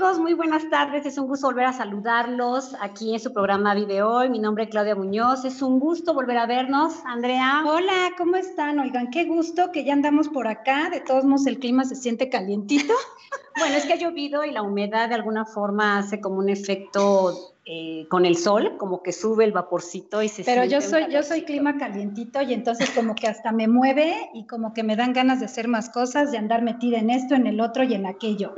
Amigos, muy buenas tardes. Es un gusto volver a saludarlos aquí en su programa Vive Hoy. Mi nombre es Claudia Muñoz. Es un gusto volver a vernos. Andrea. Hola, ¿cómo están? Oigan, qué gusto que ya andamos por acá. De todos modos, el clima se siente calientito. bueno, es que ha llovido y la humedad de alguna forma hace como un efecto eh, con el sol, como que sube el vaporcito y se Pero yo soy, yo soy clima calientito y entonces como que hasta me mueve y como que me dan ganas de hacer más cosas, de andar metida en esto, en el otro y en aquello.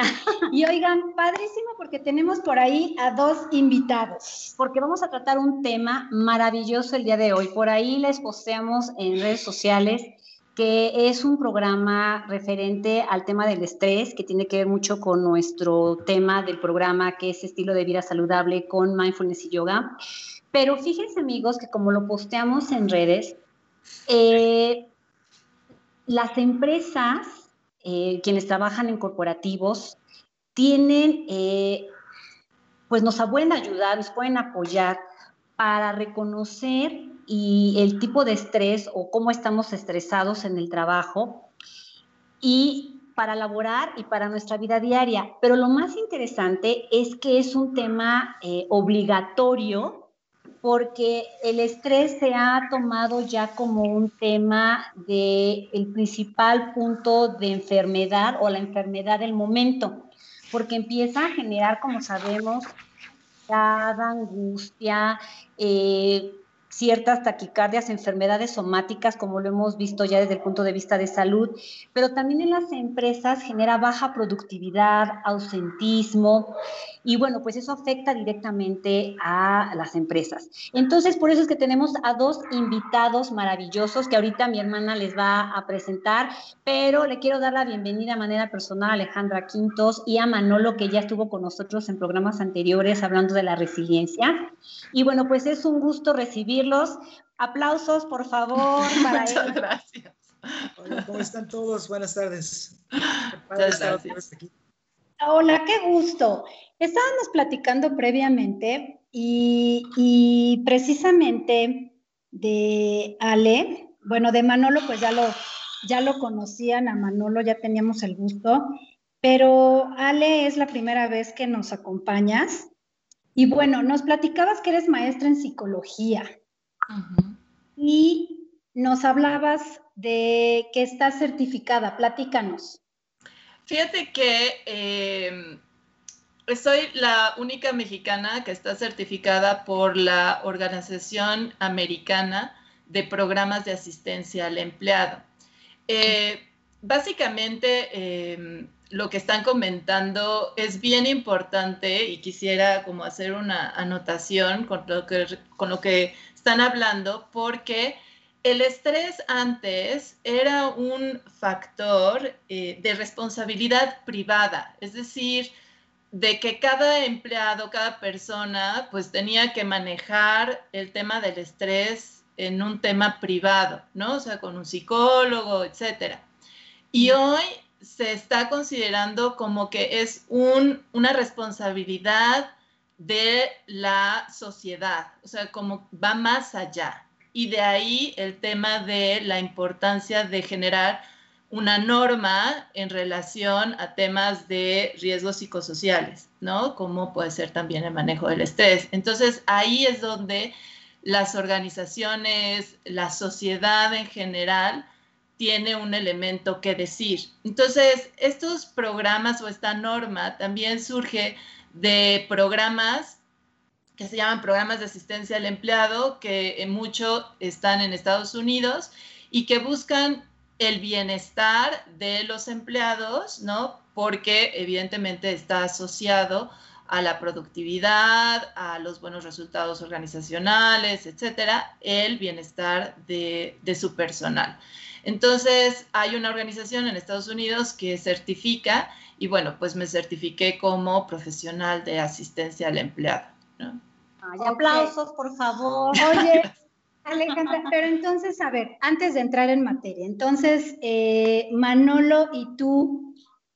y oigan, padrísimo porque tenemos por ahí a dos invitados. Porque vamos a tratar un tema maravilloso el día de hoy. Por ahí les posteamos en redes sociales que es un programa referente al tema del estrés, que tiene que ver mucho con nuestro tema del programa, que es estilo de vida saludable con mindfulness y yoga. Pero fíjense amigos que como lo posteamos en redes, eh, las empresas, eh, quienes trabajan en corporativos, tienen, eh, pues nos pueden ayudar, nos pueden apoyar para reconocer y el tipo de estrés o cómo estamos estresados en el trabajo y para laborar y para nuestra vida diaria. Pero lo más interesante es que es un tema eh, obligatorio porque el estrés se ha tomado ya como un tema de el principal punto de enfermedad o la enfermedad del momento, porque empieza a generar, como sabemos, cada angustia, eh, ciertas taquicardias, enfermedades somáticas, como lo hemos visto ya desde el punto de vista de salud, pero también en las empresas genera baja productividad, ausentismo, y bueno, pues eso afecta directamente a las empresas. Entonces, por eso es que tenemos a dos invitados maravillosos que ahorita mi hermana les va a presentar, pero le quiero dar la bienvenida de manera personal a Alejandra Quintos y a Manolo, que ya estuvo con nosotros en programas anteriores hablando de la resiliencia. Y bueno, pues es un gusto recibirlos. Aplausos, por favor. Para Muchas gracias. Hola, ¿cómo están todos? Buenas tardes. Muchas gracias. Hola, qué gusto. Estábamos platicando previamente y, precisamente de Ale, bueno, de Manolo, pues ya lo, ya lo conocían, a Manolo ya teníamos el gusto, pero Ale es la primera vez que nos acompañas. Y bueno, nos platicabas que eres maestra en psicología y nos hablabas de que estás certificada. Platícanos. Fíjate que em, soy la única mexicana que está certificada por la Organización Americana de Programas de Asistencia al Empleado. Eh, básicamente, em, lo que están comentando es bien importante y quisiera como hacer una anotación con lo que, con lo que están hablando porque el estrés antes era un factor eh, de responsabilidad privada, es decir, de que cada empleado, cada persona, pues tenía que manejar el tema del estrés en un tema privado, ¿no? O sea, con un psicólogo, etcétera. Y hoy se está considerando como que es una responsabilidad de la sociedad, o sea, como va más allá y de ahí el tema de la importancia de generar una norma en relación a temas de riesgos psicosociales, ¿no? Como puede ser también el manejo del estrés. Entonces, ahí es donde las organizaciones, la sociedad en general, tiene un elemento que decir. Entonces, estos programas o esta norma también surge de programas que se llaman programas de asistencia al empleado, que en mucho están en Estados Unidos y que buscan el bienestar de los empleados, ¿no? Porque evidentemente está asociado a la productividad, a los buenos resultados organizacionales, etcétera, el bienestar de, de su personal. Entonces, hay una organización en Estados Unidos que certifica y bueno, pues me certifiqué como profesional de asistencia al empleado. Ay, aplausos, por favor. Oye, Alejandra, pero entonces, a ver, antes de entrar en materia, entonces, eh, Manolo y tú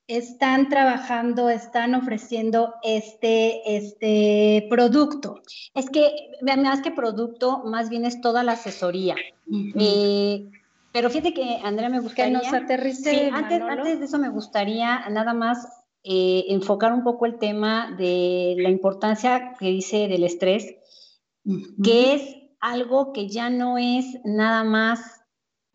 están trabajando, están ofreciendo este, este producto. Es que, más que producto, más bien es toda la asesoría. Eh, pero fíjate que, Andrea, me gustaría... Que nos aterrice, antes, antes de eso me gustaría nada más eh, enfocar un poco el tema de la importancia que dice del estrés, que es algo que ya no es nada más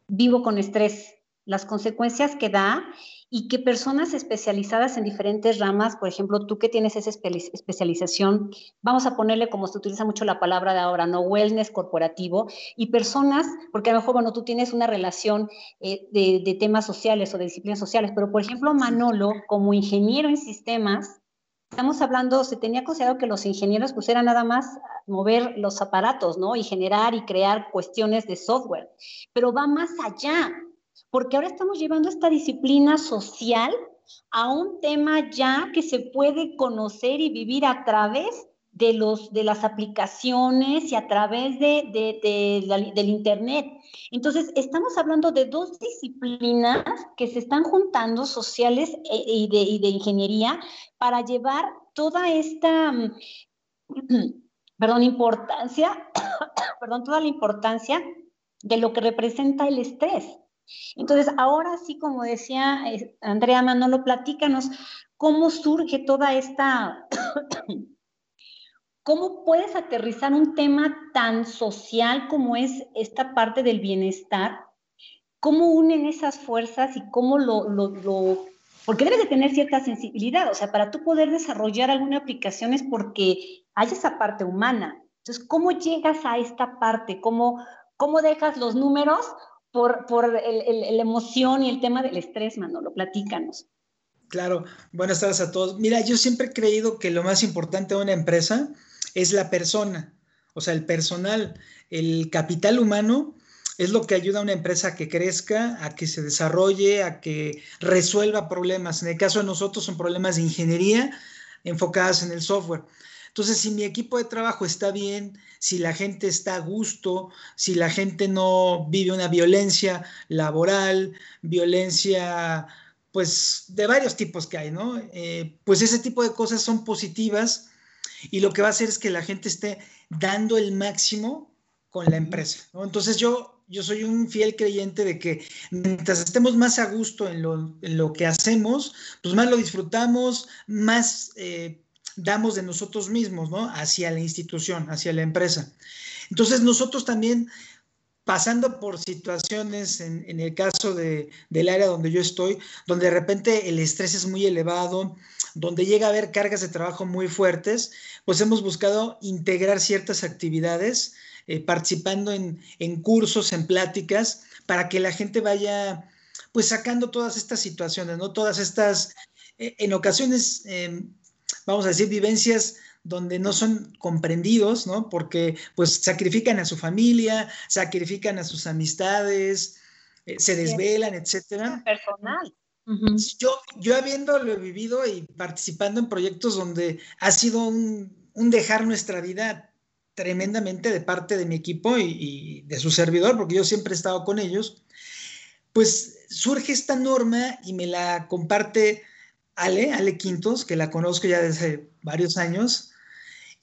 vivo con estrés, las consecuencias que da y que personas especializadas en diferentes ramas, por ejemplo, tú que tienes esa especialización, vamos a ponerle como se utiliza mucho la palabra de ahora, ¿no? Wellness corporativo, y personas, porque a lo mejor, bueno, tú tienes una relación eh, de, de temas sociales o de disciplinas sociales, pero por ejemplo, Manolo, como ingeniero en sistemas, estamos hablando, se tenía considerado que los ingenieros pues era nada más mover los aparatos, ¿no? Y generar y crear cuestiones de software, pero va más allá porque ahora estamos llevando esta disciplina social a un tema ya que se puede conocer y vivir a través de, los, de las aplicaciones y a través de, del Internet. Entonces, estamos hablando de dos disciplinas que se están juntando, sociales e, y de, y de ingeniería, para llevar toda esta, mm, perdón, importancia, perdón, toda la importancia de lo que representa el estrés. Entonces, ahora sí, como decía eh, Andrea Manolo, platícanos cómo surge toda esta, cómo puedes aterrizar un tema tan social como es esta parte del bienestar, cómo unen esas fuerzas y cómo lo, lo, lo porque debes de tener cierta sensibilidad, o sea, para tú poder desarrollar alguna aplicación es porque hay esa parte humana. Entonces, ¿cómo llegas a esta parte? ¿Cómo, cómo dejas los números por, por la emoción y el tema del estrés, Manolo. Platícanos. Claro, buenas tardes a todos. Mira, yo siempre he creído que lo más importante de una empresa es la persona, o sea, el personal, el capital humano es lo que ayuda a una empresa a que crezca, a que se desarrolle, a que resuelva problemas. En el caso de nosotros son problemas de ingeniería enfocadas en el software. Entonces, si mi equipo de trabajo está bien, si la gente está a gusto, si la gente no vive una violencia laboral, violencia, pues de varios tipos que hay, ¿no? Eh, pues ese tipo de cosas son positivas y lo que va a hacer es que la gente esté dando el máximo con la empresa, ¿no? Entonces yo, yo soy un fiel creyente de que mientras estemos más a gusto en lo, que hacemos, pues más lo disfrutamos, más... Eh, damos de nosotros mismos, ¿no? Hacia la institución, hacia la empresa. Entonces nosotros también, pasando por situaciones, en, el caso de, del área donde yo estoy, donde de repente el estrés es muy elevado, donde llega a haber cargas de trabajo muy fuertes, pues hemos buscado integrar ciertas actividades, eh, participando en, en cursos, en pláticas, para que la gente vaya pues sacando todas estas situaciones, ¿no? Todas estas, eh, en ocasiones, em, vamos a decir, vivencias donde no son comprendidos, ¿no? Porque pues sacrifican a su familia, sacrifican a sus amistades, eh, se desvelan, etcétera. Personal. yo, yo habiéndolo vivido y participando en proyectos donde ha sido un, dejar nuestra vida tremendamente de parte de mi equipo y, y, de su servidor, porque yo siempre he estado con ellos, pues surge esta norma y me la comparte Ale, Ale Quintos, que la conozco ya desde varios años,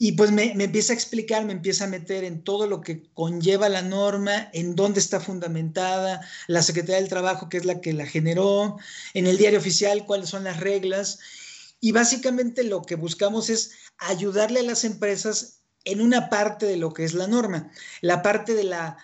y pues me, empieza a explicar, me empieza a meter en todo lo que conlleva la norma, en dónde está fundamentada, la Secretaría del Trabajo, que es la que la generó, en el diario oficial, cuáles son las reglas. Y básicamente lo que buscamos es ayudarle a las empresas en una parte de lo que es la norma, la parte de la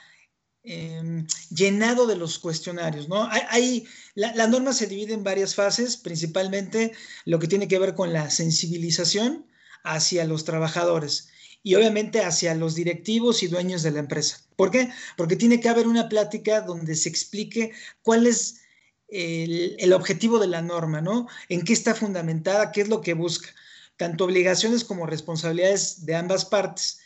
Em, llenado de los cuestionarios, ¿no? Hay, la, norma se divide en varias fases, principalmente lo que tiene que ver con la sensibilización hacia los trabajadores y obviamente hacia los directivos y dueños de la empresa. ¿Por qué? Porque tiene que haber una plática donde se explique cuál es el, el objetivo de la norma, ¿no? En qué está fundamentada, qué es lo que busca, tanto obligaciones como responsabilidades de ambas partes.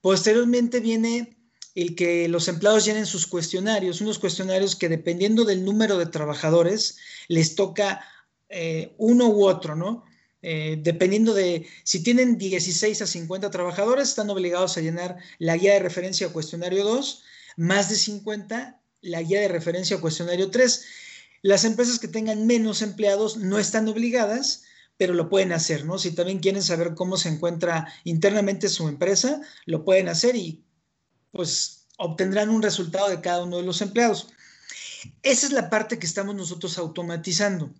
Posteriormente viene el que los empleados llenen sus cuestionarios, unos cuestionarios que dependiendo del número de trabajadores les toca eh, uno u otro, ¿no? Eh, dependiendo de si tienen 16 a 50 trabajadores, están obligados a llenar la guía de referencia cuestionario 2, más de 50, la guía de referencia cuestionario 3. Las empresas que tengan menos empleados no están obligadas, pero lo pueden hacer, ¿no? Si también quieren saber cómo se encuentra internamente su empresa, lo pueden hacer y pues obtendrán un resultado de cada uno de los empleados. Esa es la parte que estamos nosotros automatizando.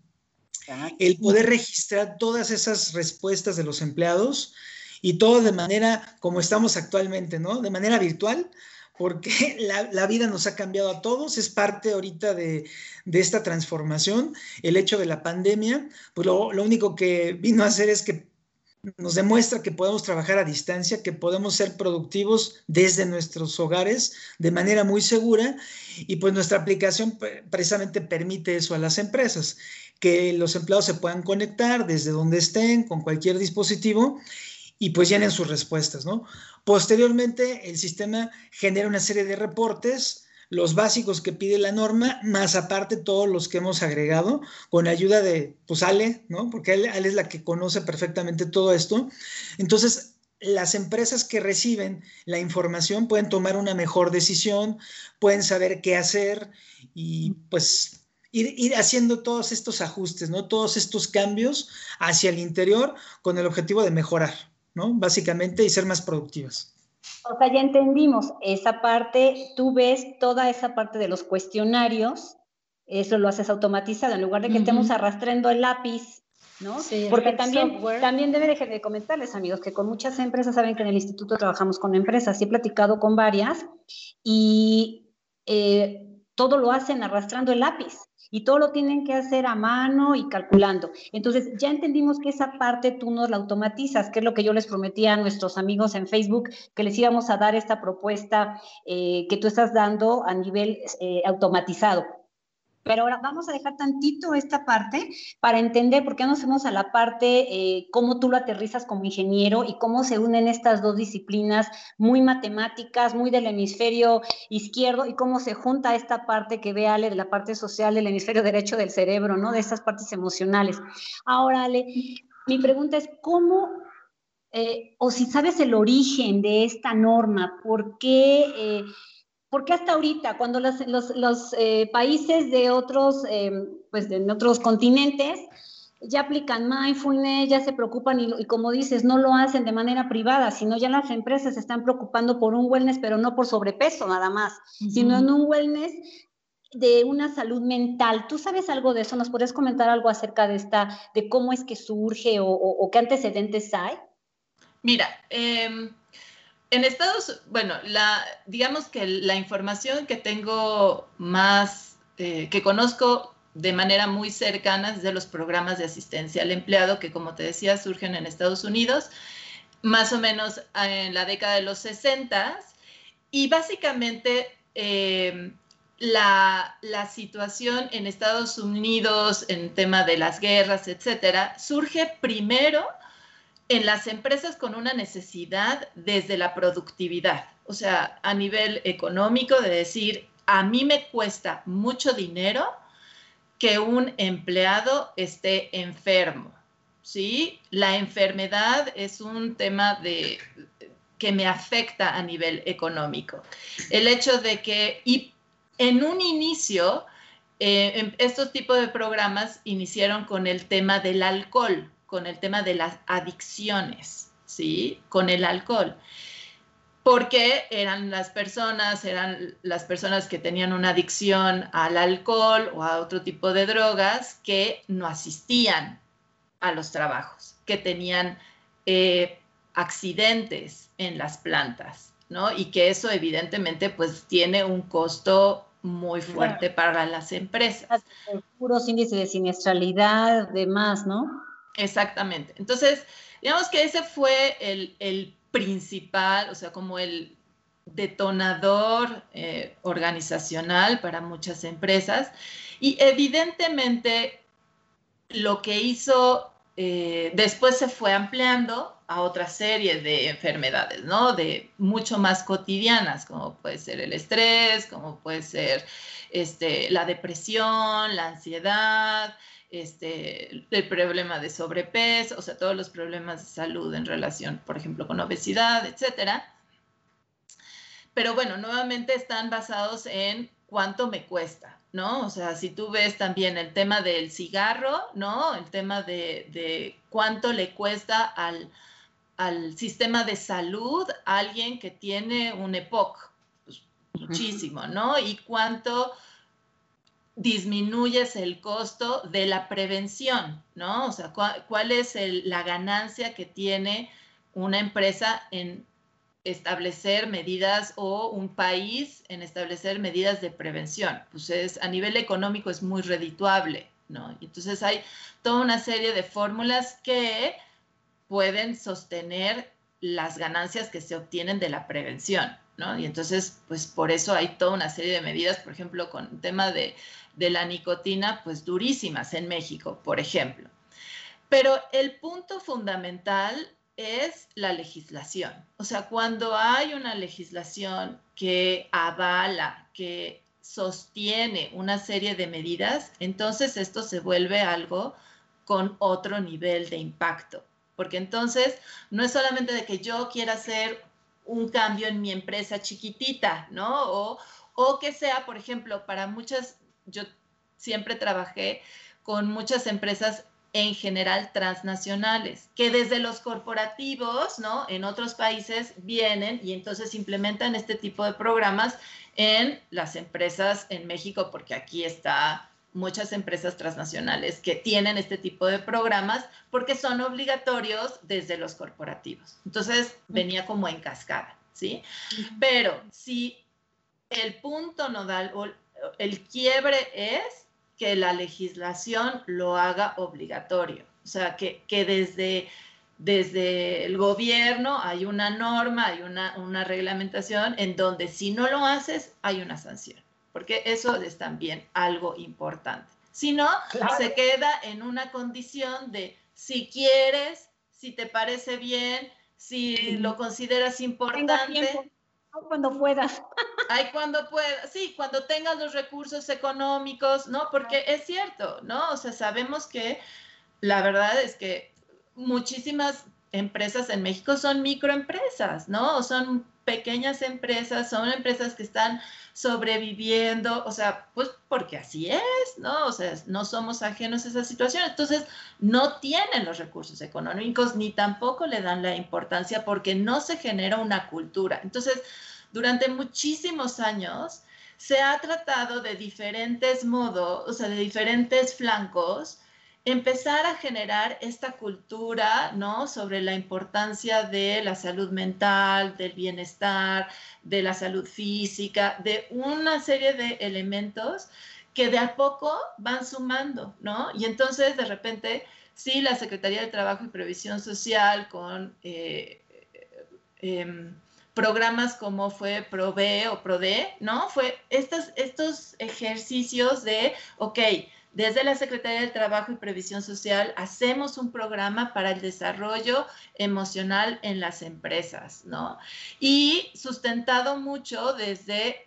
el poder registrar todas esas respuestas de los empleados y todo de manera como estamos actualmente, ¿no? De manera virtual, porque la, vida nos ha cambiado a todos, es parte ahorita de, esta transformación. El hecho de la pandemia, pues lo, lo, único que vino a hacer es que nos demuestra que podemos trabajar a distancia, que podemos ser productivos desde nuestros hogares de manera muy segura y pues nuestra aplicación precisamente permite eso a las empresas, que los empleados se puedan conectar desde donde estén con cualquier dispositivo y pues llenen sus respuestas, ¿no? Posteriormente, el sistema genera una serie de reportes, los básicos que pide la norma, más aparte todos los que hemos agregado, con ayuda de, pues, Ale, ¿no? Porque Ale, es la que conoce perfectamente todo esto. Entonces, las empresas que reciben la información pueden tomar una mejor decisión, pueden saber qué hacer y pues Ir, haciendo todos estos ajustes, ¿no? Todos estos cambios hacia el interior con el objetivo de mejorar. ¿no? Básicamente, y ser más productivas. O sea, ya entendimos esa parte, tú ves toda esa parte de los cuestionarios, eso lo haces automatizado, en lugar de que estemos arrastrando el lápiz, ¿no? Sí, Porque también, también debe de, comentarles, amigos, que con muchas empresas, saben que en el instituto trabajamos con empresas, y he platicado con varias, y eh, todo lo hacen arrastrando el lápiz y todo lo tienen que hacer a mano y calculando. Entonces, ya entendimos que esa parte tú nos la automatizas, que es lo que yo les prometí a nuestros amigos en Facebook, que les íbamos a dar esta propuesta eh, que tú estás dando a nivel eh, automatizado. Pero ahora vamos a dejar tantito esta parte para entender por qué nos fuimos a la parte, eh, cómo tú lo aterrizas como ingeniero y cómo se unen estas dos disciplinas muy matemáticas, muy del hemisferio izquierdo y cómo se junta esta parte que ve Ale de la parte social del hemisferio derecho del cerebro, ¿no? De estas partes emocionales. Ahora, Ale, mi pregunta es, ¿cómo eh, o si sabes el origen de esta norma, ¿por qué eh, ¿Por qué hasta ahorita, cuando los, eh, países de otros, eh, pues de otros continentes ya aplican mindfulness, ya se preocupan y, como dices, no lo hacen de manera privada, sino ya las empresas se están preocupando por un wellness, pero no por sobrepeso nada más, sino en un wellness de una salud mental. ¿Tú sabes algo de eso? ¿Nos podrías comentar algo acerca de esta, de cómo es que surge o, qué antecedentes hay? Mira, eh, en Estados, bueno, la, digamos que la información que tengo más, eh, que conozco de manera muy cercana es de los programas de asistencia al empleado que, como te decía, surgen en Estados Unidos, más o menos en la década de los 60 y básicamente eh, la, la, situación en Estados Unidos en tema de las guerras, etcétera, surge primero en las empresas con una necesidad desde la productividad, o sea, a nivel económico, de decir, a mí me cuesta mucho dinero que un empleado esté enfermo, ¿sí? La enfermedad es un tema de, que me afecta a nivel económico. El hecho de que, y en un inicio, eh, estos tipos de programas iniciaron con el tema del alcohol, con el tema de las adicciones, ¿sí? Con el alcohol. Porque eran las personas, eran las personas que tenían una adicción al alcohol o a otro tipo de drogas que no asistían a los trabajos, que tenían eh, accidentes en las plantas, ¿no? Y que eso evidentemente pues tiene un costo muy fuerte para las empresas. Puros índices de siniestralidad, demás, ¿no? Exactamente. Entonces, digamos que ese fue el, principal, o sea, como el detonador eh, organizacional para muchas empresas. Y evidentemente lo que hizo, eh, después se fue ampliando a otra serie de enfermedades, ¿no? De mucho más cotidianas, como puede ser el estrés, como puede ser este, la depresión, la ansiedad, este, el problema de sobrepeso, o sea, todos los problemas de salud en relación, por ejemplo, con obesidad, etcétera. Pero bueno, nuevamente están basados en cuánto me cuesta, ¿no? O sea, si tú ves también el tema del cigarro, ¿no? El tema de, cuánto le cuesta al, sistema de salud alguien que tiene un EPOC, pues, muchísimo, ¿no? Y cuánto disminuyes el costo de la prevención, ¿no? O sea, ¿cuál, es la ganancia que tiene una empresa en establecer medidas o un país en establecer medidas de prevención? Pues es, a nivel económico es muy redituable, ¿no? Entonces hay toda una serie de fórmulas que pueden sostener las ganancias que se obtienen de la prevención, ¿no? Y entonces, pues por eso hay toda una serie de medidas, por ejemplo, con el tema de, de la nicotina, pues durísimas en México, por ejemplo. Pero el punto fundamental es la legislación. O sea, cuando hay una legislación que avala, que sostiene una serie de medidas, entonces esto se vuelve algo con otro nivel de impacto. Porque entonces no es solamente de que yo quiera hacer un cambio en mi empresa chiquitita, ¿no? O, o que sea, por ejemplo, para muchas, yo siempre trabajé con muchas empresas en general transnacionales, que desde los corporativos, ¿no? En otros países vienen y entonces implementan este tipo de programas en las empresas en México, porque aquí está muchas empresas transnacionales que tienen este tipo de programas porque son obligatorios desde los corporativos. Entonces venía como en cascada, ¿sí? Pero si el punto nodal o el quiebre es que la legislación lo haga obligatorio. O sea, que, desde, desde el gobierno hay una norma, hay una, una reglamentación en donde si no lo haces hay una sanción, porque eso es también algo importante. Si no, se queda en una condición de si quieres, si te parece bien, si lo consideras importante cuando puedas. Ay, cuando puedas, sí, cuando tengas los recursos económicos, ¿no? Porque es cierto, ¿no? O sea, sabemos que la verdad es que muchísimas empresas en México son microempresas, ¿no? O son pequeñas empresas, son empresas que están sobreviviendo, o sea, pues porque así es, ¿no? O sea, no somos ajenos a esa situación. Entonces, no tienen los recursos económicos ni tampoco le dan la importancia porque no se genera una cultura. Entonces, durante muchísimos años se ha tratado de diferentes modos, o sea, de diferentes flancos, empezar a generar esta cultura, ¿no? Sobre la importancia de la salud mental, del bienestar, de la salud física, de una serie de elementos que de a poco van sumando, ¿no? Y entonces, de repente, sí, la Secretaría de Trabajo y Previsión Social con... Eh, em, programas como fue PROVE o PRODE, ¿no? Fue estos, estos ejercicios de, ok, desde la Secretaría del Trabajo y Previsión Social hacemos un programa para el desarrollo emocional en las empresas, ¿no? Y sustentado mucho desde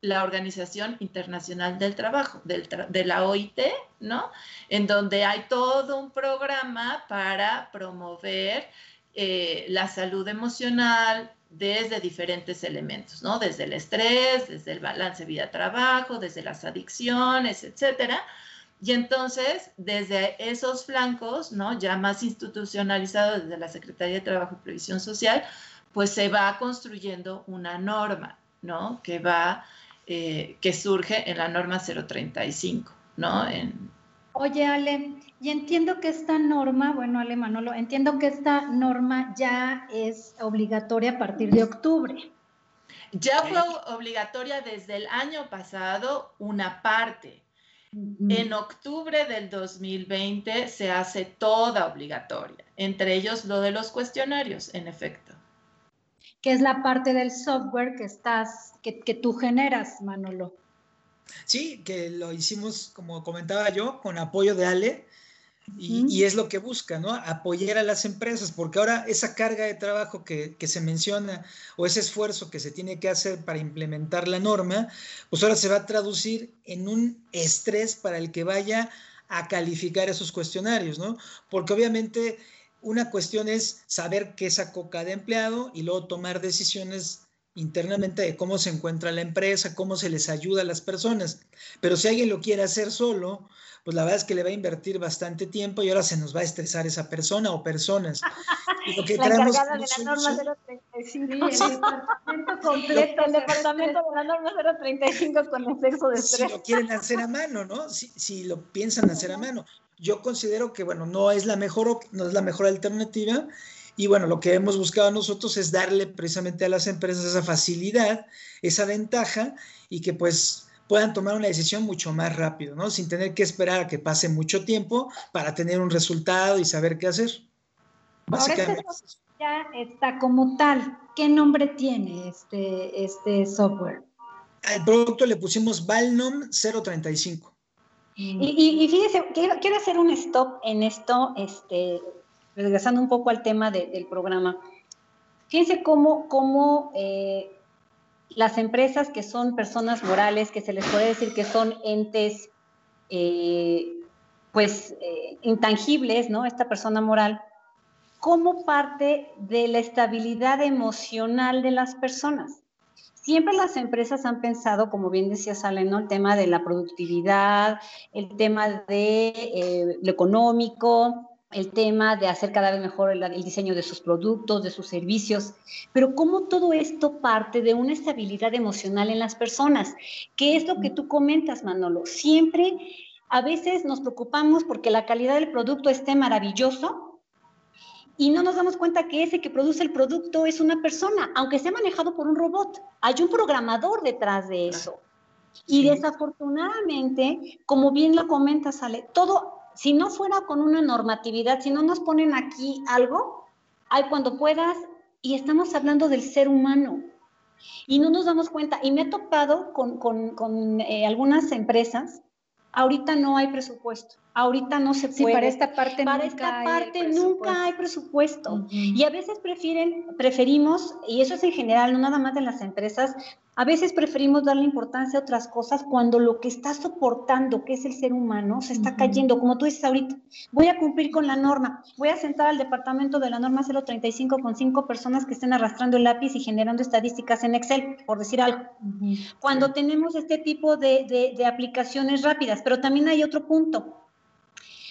la Organización Internacional del Trabajo, de la OIT, ¿no? En donde hay todo un programa para promover eh, la salud emocional desde diferentes elementos, ¿no? Desde el estrés, desde el balance vida-trabajo, desde las adicciones, etcétera y entonces, desde esos flancos, ¿no? ya más institucionalizado desde la Secretaría de Trabajo y Previsión Social, pues se va construyendo una norma, ¿no? Que va, eh, que surge en la norma 035, ¿no? En... Oye, Ale, y entiendo que esta norma, bueno, Ale Manolo, entiendo que esta norma ya es obligatoria a partir de octubre. Ya fue obligatoria desde el año pasado una parte, en octubre del 2020 se hace toda obligatoria, entre ellos lo de los cuestionarios, en efecto. Que es la parte del software que estás, que, que tú generas, Manolo. Sí, que lo hicimos, como comentaba yo, con apoyo de Ale, y, es lo que busca, ¿no? Apoyar a las empresas, porque ahora esa carga de trabajo que, se menciona o ese esfuerzo que se tiene que hacer para implementar la norma, pues ahora se va a traducir en un estrés para el que vaya a calificar esos cuestionarios, ¿no? Porque obviamente una cuestión es saber qué sacó cada empleado y luego tomar decisiones internamente de cómo se encuentra la empresa, cómo se les ayuda a las personas. Pero si alguien lo quiere hacer solo, pues la verdad es que le va a invertir bastante tiempo y ahora se nos va a estresar esa persona o personas. Y lo que la encargada de la norma 035. el departamento completo, el departamento de la norma 035 con exceso de estrés. Si lo quieren hacer a mano, ¿no? Si, si lo piensan hacer a mano. Yo considero que, bueno, no es la mejor, no es la mejor alternativa. Y bueno, lo que hemos buscado nosotros es darle precisamente a las empresas esa facilidad, esa ventaja y que pues puedan tomar una decisión mucho más rápido, ¿no? Sin tener que esperar a que pase mucho tiempo para tener un resultado y saber qué hacer. Básicamente. Ahora este ya está como tal. ¿Qué nombre tiene este, este software? Al producto le pusimos Valnom 035. Y, y, fíjese, quiero, quiero, hacer un stop en esto, este, regresando un poco al tema del programa. Fíjense cómo, cómo eh, las empresas que son personas morales, que se les puede decir que son entes, eh, pues, eh, intangibles, ¿no? Esta persona moral, como parte de la estabilidad emocional de las personas. Siempre las empresas han pensado, como bien decía Saleno, el tema de la productividad, el tema de lo económico, el tema de hacer cada vez mejor el, diseño de sus productos, de sus servicios, pero cómo todo esto parte de una estabilidad emocional en las personas, que es lo que tú comentas, Manolo. Siempre, a veces nos preocupamos porque la calidad del producto esté maravilloso y no nos damos cuenta que ese que produce el producto es una persona, aunque sea manejado por un robot. Hay un programador detrás de eso. Y desafortunadamente, como bien lo comenta, Sale, todo si no fuera con una normatividad, si no nos ponen aquí algo, hay cuando puedas, y estamos hablando del ser humano. Y no nos damos cuenta. Y me he topado con, con, eh, algunas empresas, ahorita no hay presupuesto ahorita no se puede. Sí, para esta parte para nunca esta parte hay nunca hay presupuesto. Y a veces prefieren, preferimos, y eso es en general, no nada más de las empresas, a veces preferimos darle importancia a otras cosas cuando lo que está soportando, que es el ser humano, se está cayendo. Como tú dices ahorita, voy a cumplir con la norma, voy a sentar al departamento de la norma 035 con cinco personas que estén arrastrando el lápiz y generando estadísticas en Excel, por decir algo. Cuando tenemos este tipo de, de aplicaciones rápidas, pero también hay otro punto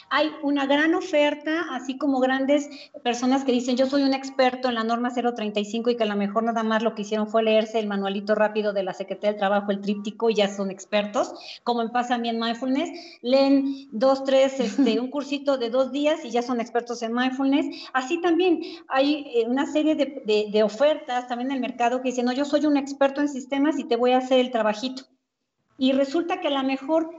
hay una gran oferta, así como grandes personas que dicen, yo soy un experto en la norma 035 y que a lo mejor nada más lo que hicieron fue leerse el manualito rápido de la Secretaría del Trabajo, el tríptico, y ya son expertos, como pasa a mí en mindfulness, leen dos, tres, este, un cursito de dos días y ya son expertos en mindfulness. Así también hay eh, una serie de, de ofertas también en el mercado que dicen, no, yo soy un experto en sistemas y te voy a hacer el trabajito. Y resulta que a lo mejor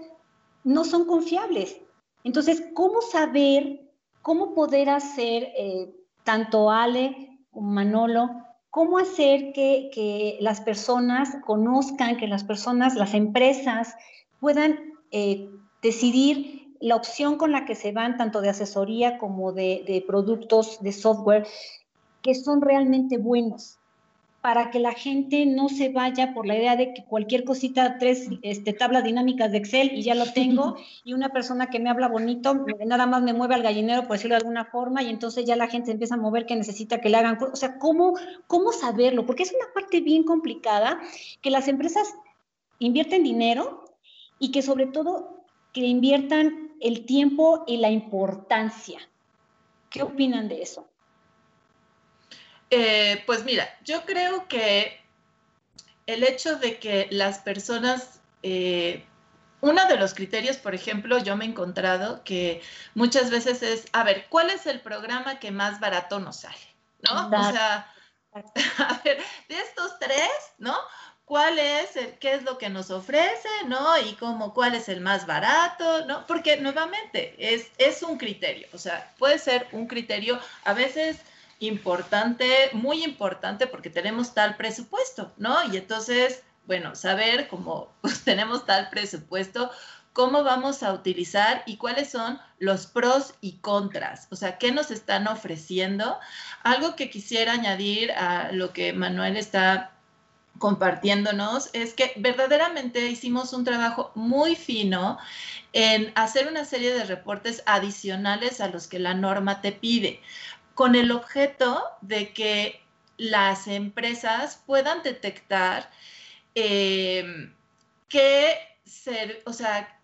no son confiables. Entonces, ¿cómo saber, cómo poder hacer, eh, tanto Ale como Manolo, cómo hacer que, las personas conozcan, que las personas, las empresas puedan eh, decidir la opción con la que se van, tanto de asesoría como de productos, de software, que son realmente buenos? Para que la gente no se vaya por la idea de que cualquier cosita, tres este, tablas dinámicas de Excel y ya lo tengo, y una persona que me habla bonito, nada más me mueve al gallinero, por decirlo de alguna forma, y entonces ya la gente empieza a mover que necesita que le hagan, o sea, ¿cómo, cómo saberlo? Porque es una parte bien complicada que las empresas invierten dinero y que sobre todo que inviertan el tiempo y la importancia. ¿Qué opinan de eso? Eh, pues mira, yo creo que el hecho de que las personas, eh, uno de los criterios, por ejemplo, yo me he encontrado que muchas veces es, a ver, ¿cuál es el programa que más barato nos sale? ¿No? O sea, a ver, de estos tres, ¿no? ¿Cuál es, el, qué es lo que nos ofrece, ¿no? Y cómo, cuál es el más barato, ¿no? Porque nuevamente es, es un criterio, o sea, puede ser un criterio, a veces importante, muy importante porque tenemos tal presupuesto, ¿no? Y entonces, bueno, saber cómo pues, tenemos tal presupuesto, cómo vamos a utilizar y cuáles son los pros y contras, o sea, qué nos están ofreciendo. Algo que quisiera añadir a lo que Manuel está compartiéndonos es que verdaderamente hicimos un trabajo muy fino en hacer una serie de reportes adicionales a los que la norma te pide con el objeto de que las empresas puedan detectar eh, qué ser, o sea,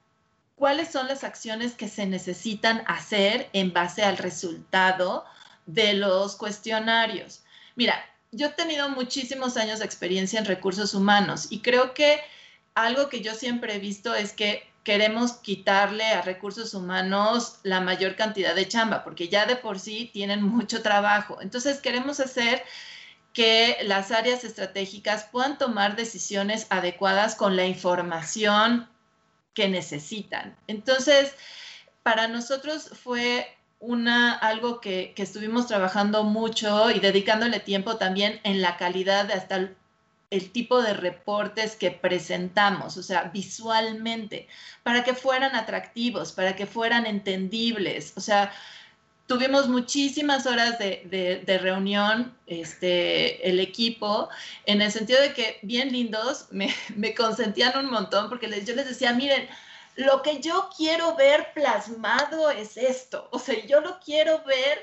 cuáles son las acciones que se necesitan hacer en base al resultado de los cuestionarios. Mira, yo he tenido muchísimos años de experiencia en recursos humanos y creo que algo que yo siempre he visto es que queremos quitarle a recursos humanos la mayor cantidad de chamba, porque ya de por sí tienen mucho trabajo. Entonces queremos hacer que las áreas estratégicas puedan tomar decisiones adecuadas con la información que necesitan. Entonces, para nosotros fue una, algo que, que, estuvimos trabajando mucho y dedicándole tiempo también en la calidad de hasta el, tipo de reportes que presentamos, o sea, visualmente, para que fueran atractivos, para que fueran entendibles, o sea, tuvimos muchísimas horas de, de, reunión, este, el equipo, en el sentido de que bien lindos, me, me consentían un montón porque les, yo les decía, miren, lo que yo quiero ver plasmado es esto, o sea, yo lo quiero ver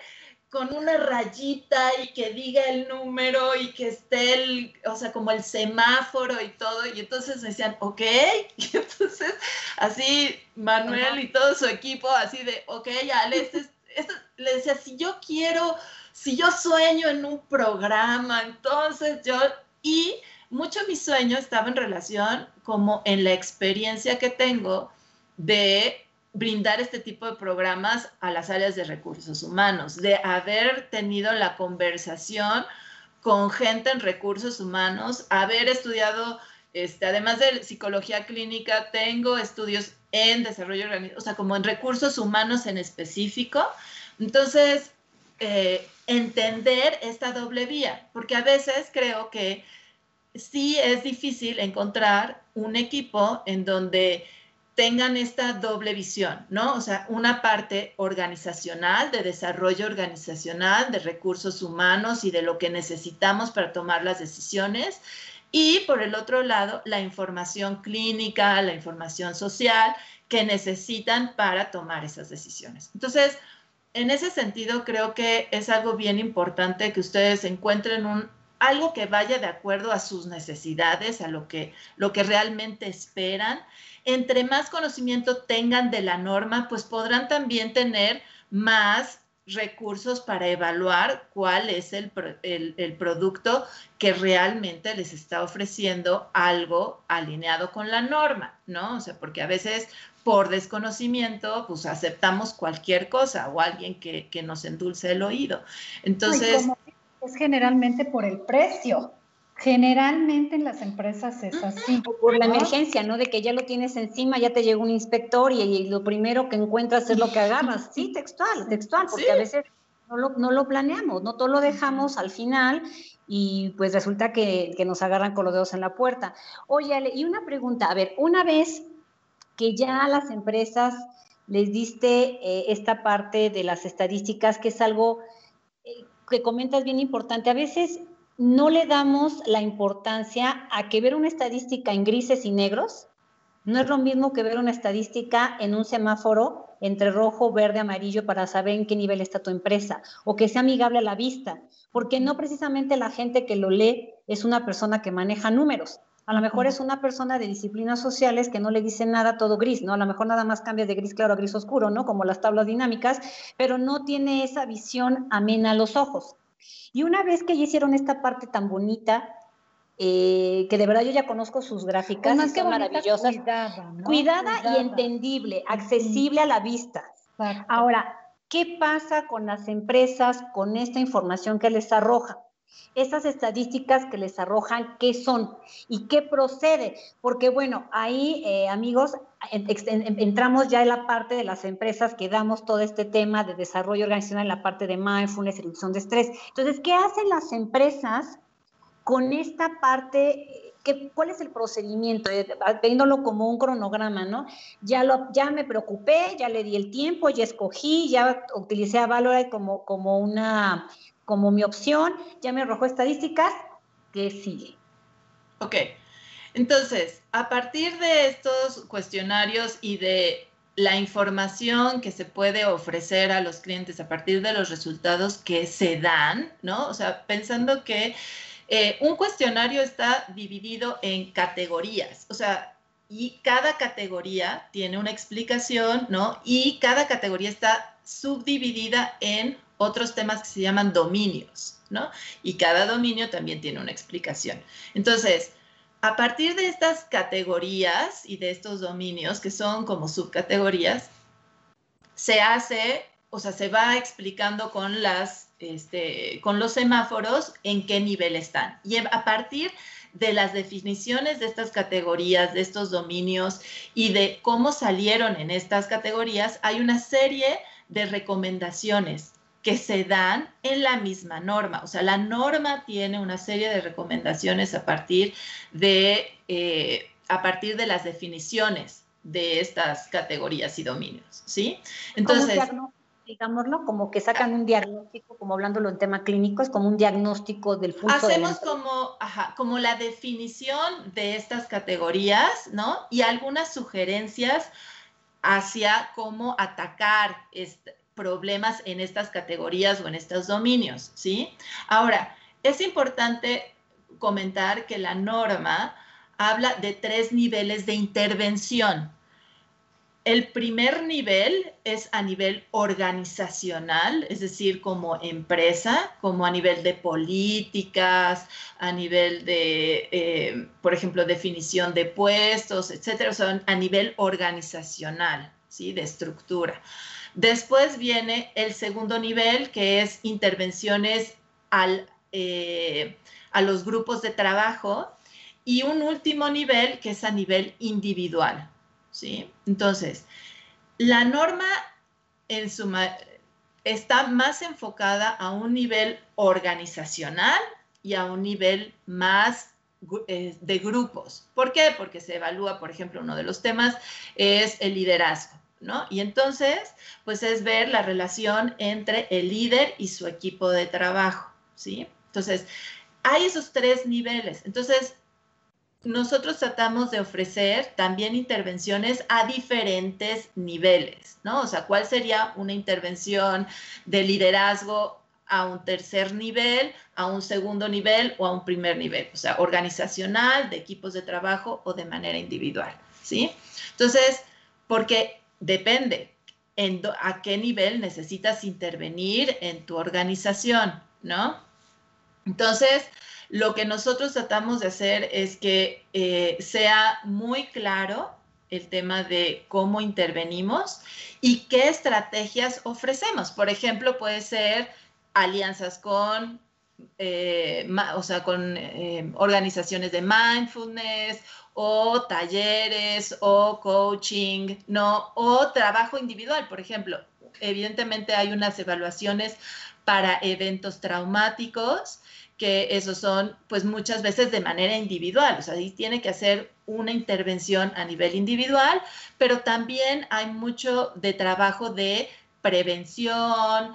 con una rayita y que diga el número y que esté el, o sea, como el semáforo y todo. Y entonces me decían, ok. Y entonces, así Manuel y todo su equipo, así de, ok, Ale, este es le decía, si yo quiero, si yo sueño en un programa, entonces yo, y mucho mi sueño estaba en relación como en la experiencia que tengo de brindar este tipo de programas a las áreas de recursos humanos, de haber tenido la conversación con gente en recursos humanos, haber estudiado, este, además de psicología clínica, tengo estudios en desarrollo o sea, como en recursos humanos en específico. Entonces, eh, entender esta doble vía, porque a veces creo que sí es difícil encontrar un equipo en donde tengan esta doble visión, ¿no? O sea, una parte organizacional, de desarrollo organizacional, de recursos humanos y de lo que necesitamos para tomar las decisiones, y por el otro lado, la información clínica, la información social que necesitan para tomar esas decisiones. Entonces, en ese sentido, creo que es algo bien importante que ustedes encuentren un, algo que vaya de acuerdo a sus necesidades, a lo que, lo que realmente esperan. Entre más conocimiento tengan de la norma, pues podrán también tener más recursos para evaluar cuál es el, el, producto que realmente les está ofreciendo algo alineado con la norma, ¿no? O sea, porque a veces por desconocimiento, pues aceptamos cualquier cosa o alguien que, que nos endulce el oído. Entonces... es generalmente por el precio. Generalmente en las empresas es así. por la emergencia, ¿no? De que ya lo tienes encima, ya te llega un inspector y, lo primero que encuentras es lo que agarras. Sí, textual, textual, porque a veces no lo, no lo, planeamos, no todo lo dejamos al final y pues resulta que, que, nos agarran con los dedos en la puerta. Oye, Ale, y una pregunta, a ver, una vez que ya a las empresas les diste eh, esta parte de las estadísticas, que es algo eh, que comentas bien importante. A veces no le damos la importancia a que ver una estadística en grises y negros no es lo mismo que ver una estadística en un semáforo entre rojo, verde, amarillo para saber en qué nivel está tu empresa o que sea amigable a la vista, porque no precisamente la gente que lo lee es una persona que maneja números. A lo mejor es una persona de disciplinas sociales que no le dice nada todo gris, ¿no? A lo mejor nada más cambia de gris claro a gris oscuro, ¿no? Como las tablas dinámicas, pero no tiene esa visión amena a los ojos. Y una vez que ya hicieron esta parte tan bonita, eh, que de verdad yo ya conozco sus gráficas, más que maravillosas, cuidada, y entendible, accesible a la vista. Ahora, ¿qué pasa con las empresas con esta información que les arroja? Esas estadísticas que les arrojan, ¿qué son? ¿Y qué procede? Porque bueno, ahí, eh, amigos, entramos ya en la parte de las empresas que damos todo este tema de desarrollo organizacional en la parte de mindfulness reducción de estrés. Entonces, ¿qué hacen las empresas con esta parte? ¿Qué, ¿Cuál es el procedimiento? Eh, viéndolo como un cronograma, ¿no? Ya, lo, ya me preocupé, ya le di el tiempo, ya escogí, ya utilicé a Valorate como, como una como mi opción, ya me arrojó estadísticas, ¿qué sigue? Ok, entonces, a partir de estos cuestionarios y de la información que se puede ofrecer a los clientes a partir de los resultados que se dan, ¿no? O sea, pensando que eh, un cuestionario está dividido en categorías, o sea, y cada categoría tiene una explicación, ¿no? Y cada categoría está subdividida en otros temas que se llaman dominios, ¿no? Y cada dominio también tiene una explicación. Entonces, a partir de estas categorías y de estos dominios, que son como subcategorías, se hace, o sea, se va explicando con, las, este, con los semáforos en qué nivel están. Y a partir de las definiciones de estas categorías, de estos dominios y de cómo salieron en estas categorías, hay una serie de recomendaciones que se dan en la misma norma. O sea, la norma tiene una serie de recomendaciones a partir de, eh, a partir de las definiciones de estas categorías y dominios, ¿sí? Entonces... digámoslo, como que sacan un diagnóstico, como hablándolo en tema clínico, es como un diagnóstico del funcionamiento. Hacemos como, ajá, como la definición de estas categorías, ¿no? Y algunas sugerencias hacia cómo atacar esta, problemas en estas categorías o en estos dominios, ¿sí? Ahora, es importante comentar que la norma habla de tres niveles de intervención. El primer nivel es a nivel organizacional, es decir, como empresa, como a nivel de políticas, a nivel de, eh, por ejemplo, definición de puestos, etcétera, o sea, a nivel organizacional, ¿sí? De estructura. Después viene el segundo nivel, que es intervenciones eh, a los grupos de trabajo. Y un último nivel, que es a nivel individual. ¿sí? Entonces, la norma en está más enfocada a un nivel organizacional y a un nivel más eh, de grupos. ¿Por qué? Porque se evalúa, por ejemplo, uno de los temas es el liderazgo. ¿No? Y entonces, pues es ver la relación entre el líder y su equipo de trabajo, ¿sí? Entonces, hay esos tres niveles. Entonces, nosotros tratamos de ofrecer también intervenciones a diferentes niveles, ¿no? O sea, ¿cuál sería una intervención de liderazgo a un tercer nivel, a un segundo nivel o a un primer nivel? O sea, organizacional, de equipos de trabajo o de manera individual, ¿sí? Entonces, porque depende en a qué nivel necesitas intervenir en tu organización, ¿no? Entonces, lo que nosotros tratamos de hacer es que eh, sea muy claro el tema de cómo intervenimos y qué estrategias ofrecemos. Por ejemplo, puede ser alianzas con, eh, o sea, con eh, organizaciones de mindfulness o talleres o coaching, ¿no? O trabajo individual, por ejemplo. Evidentemente hay unas evaluaciones para eventos traumáticos, que esos son pues muchas veces de manera individual, o sea, ahí tiene que hacer una intervención a nivel individual, pero también hay mucho de trabajo de prevención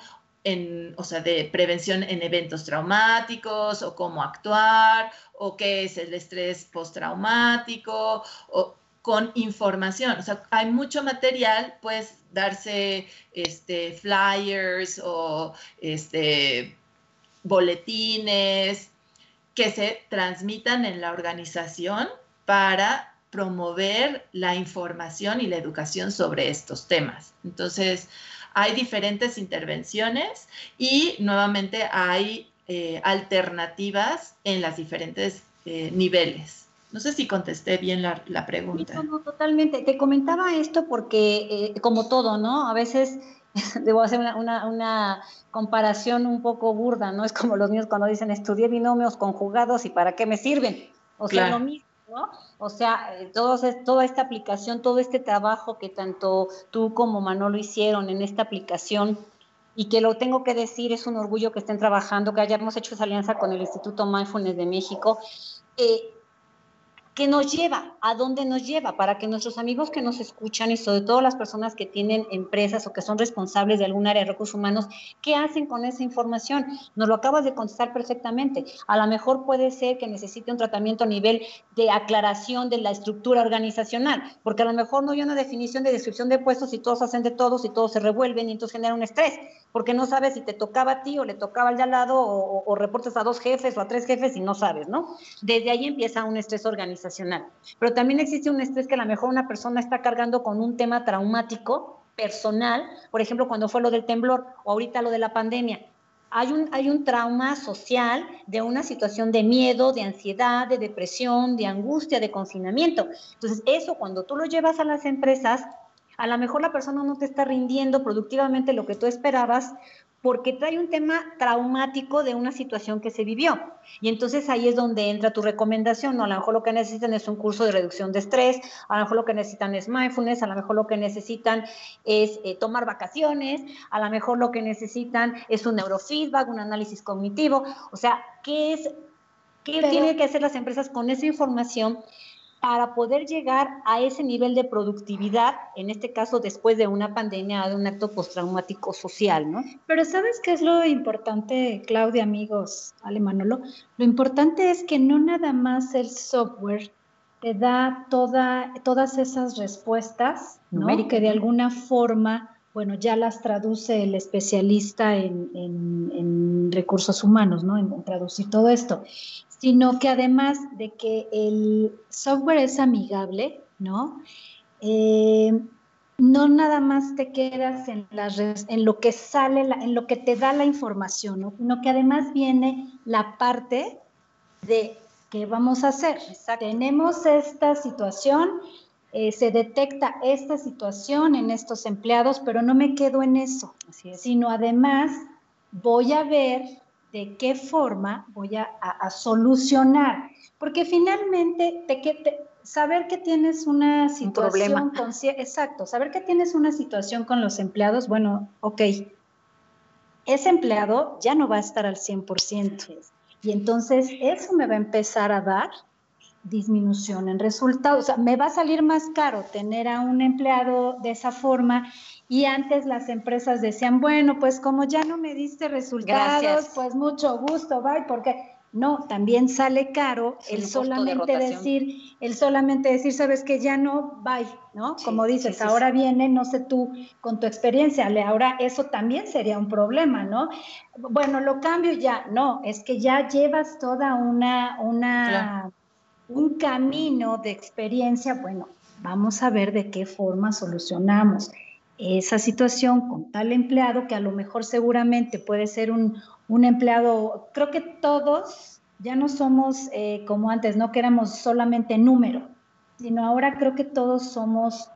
o sea, de prevención en eventos traumáticos o cómo actuar o qué es el estrés postraumático o con información. O sea, hay mucho material, pues darse este, flyers o este, boletines que se transmitan en la organización para promover la información y la educación sobre estos temas. Entonces, hay diferentes intervenciones y nuevamente hay eh, alternativas en las diferentes eh, niveles. No sé si contesté bien la, pregunta. No, totalmente. Te comentaba esto porque, eh, como todo, ¿no? A veces debo hacer una, comparación un poco burda, ¿no? Es como los niños cuando dicen estudié binomios conjugados y para qué me sirven. O sea, lo mismo o sea, eh, toda esta aplicación, todo este trabajo que tanto tú como Manolo hicieron en esta aplicación y que lo tengo que decir, es un orgullo que estén trabajando, que hayamos hecho esa alianza con el Instituto Mindfulness de México. Eh, ¿Qué nos lleva? ¿A dónde nos lleva? Para que nuestros amigos que nos escuchan y sobre todo las personas que tienen empresas o que son responsables de algún área de recursos humanos, ¿qué hacen con esa información? Nos lo acabas de contestar perfectamente. A lo mejor puede ser que necesite un tratamiento a nivel de aclaración de la estructura organizacional, porque a lo mejor no hay una definición de descripción de puestos y todos hacen de todos y todos se revuelven y entonces genera un estrés, porque no sabes si te tocaba a ti o le tocaba al de al lado o, o reportes a dos jefes o a tres jefes y no sabes, ¿no? Desde ahí empieza un estrés organizacional pero también existe un estrés que a lo mejor una persona está cargando con un tema traumático personal, por ejemplo, cuando fue lo del temblor o ahorita lo de la pandemia. Hay un, hay un trauma social de una situación de miedo, de ansiedad, de depresión, de angustia, de confinamiento. Entonces, eso cuando tú lo llevas a las empresas, a lo mejor la persona no te está rindiendo productivamente lo que tú esperabas porque trae un tema traumático de una situación que se vivió. Y entonces ahí es donde entra tu recomendación. A lo mejor lo que necesitan es un curso de reducción de estrés, a lo mejor lo que necesitan es mindfulness, a lo mejor lo que necesitan es eh, tomar vacaciones, a lo mejor lo que necesitan es un neurofeedback, un análisis cognitivo. O sea, ¿qué es, qué tienen que hacer las empresas con esa información para poder llegar a ese nivel de productividad, en este caso después de una pandemia, de un acto postraumático social, ¿no? Pero ¿sabes qué es lo importante, Claudia, amigos, Ale Manolo? Lo importante es que no nada más el software te da toda, todas esas respuestas, ¿no? Que de alguna forma bueno, ya las traduce el especialista en, recursos humanos, ¿no? En, traducir todo esto, sino que además de que el software es amigable, ¿no? Eh, no nada más te quedas en, en lo que sale, en lo que te da la información, ¿no? sino que además viene la parte de qué vamos a hacer. Tenemos esta situación, eh, se detecta esta situación en estos empleados, pero no me quedo en eso, sino además voy a ver de qué forma voy a, solucionar, porque finalmente te, saber que tienes una situación con, exacto, saber que tienes una situación con los empleados, bueno, ok, ese empleado ya no va a estar al 100%. Y entonces eso me va a empezar a dar disminución en resultados. O sea, me va a salir más caro tener a un empleado de esa forma y antes las empresas decían, bueno, pues como ya no me diste resultados, pues mucho gusto, bye, porque no, también sale caro el solamente decir, el solamente decir, sabes que ya no, bye, ¿no? Como dices, ahora viene, no sé tú, con tu experiencia, ahora eso también sería un problema, ¿no? Bueno, lo cambio ya, no, es que ya llevas toda una, una un camino de experiencia, bueno, vamos a ver de qué forma solucionamos esa situación con tal empleado que a lo mejor seguramente puede ser un, empleado, creo que todos ya no somos eh, como antes, no que éramos solamente número, sino ahora creo que todos somos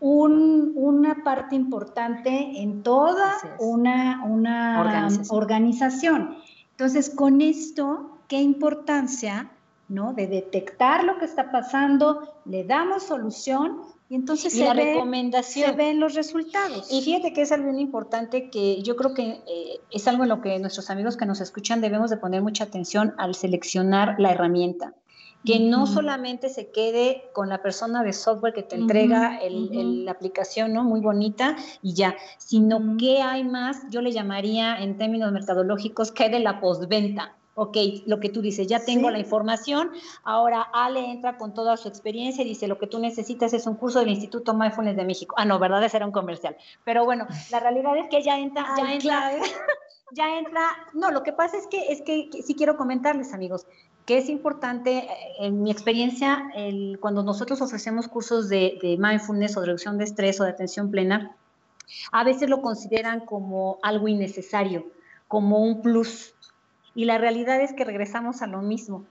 una parte importante en toda una, una organización. Entonces, con esto, ¿qué importancia ¿no? De detectar lo que está pasando, le damos solución y entonces se, recomendación. ven los resultados. Y fíjate que es algo muy importante que yo creo que eh, es algo en lo que nuestros amigos que nos escuchan debemos de poner mucha atención al seleccionar la herramienta. Que no solamente se quede con la persona de software que te entrega la aplicación, ¿no? Muy bonita y ya, sino que hay más, yo le llamaría en términos mercadológicos, que de la postventa ok, lo que tú dices, ya tengo la información, ahora Ale entra con toda su experiencia y dice, lo que tú necesitas es un curso del Instituto Mindfulness de México. Ah, no, ¿verdad? Ese era un comercial. Pero bueno, la realidad es que ya entra, ya entra, ya entra, no, lo que pasa es que, es que, sí quiero comentarles, amigos, que es importante, eh, en mi experiencia, el, cuando nosotros ofrecemos cursos de, de mindfulness o de reducción de estrés o de atención plena, a veces lo consideran como algo innecesario, como un plus, y la realidad es que regresamos a lo mismo.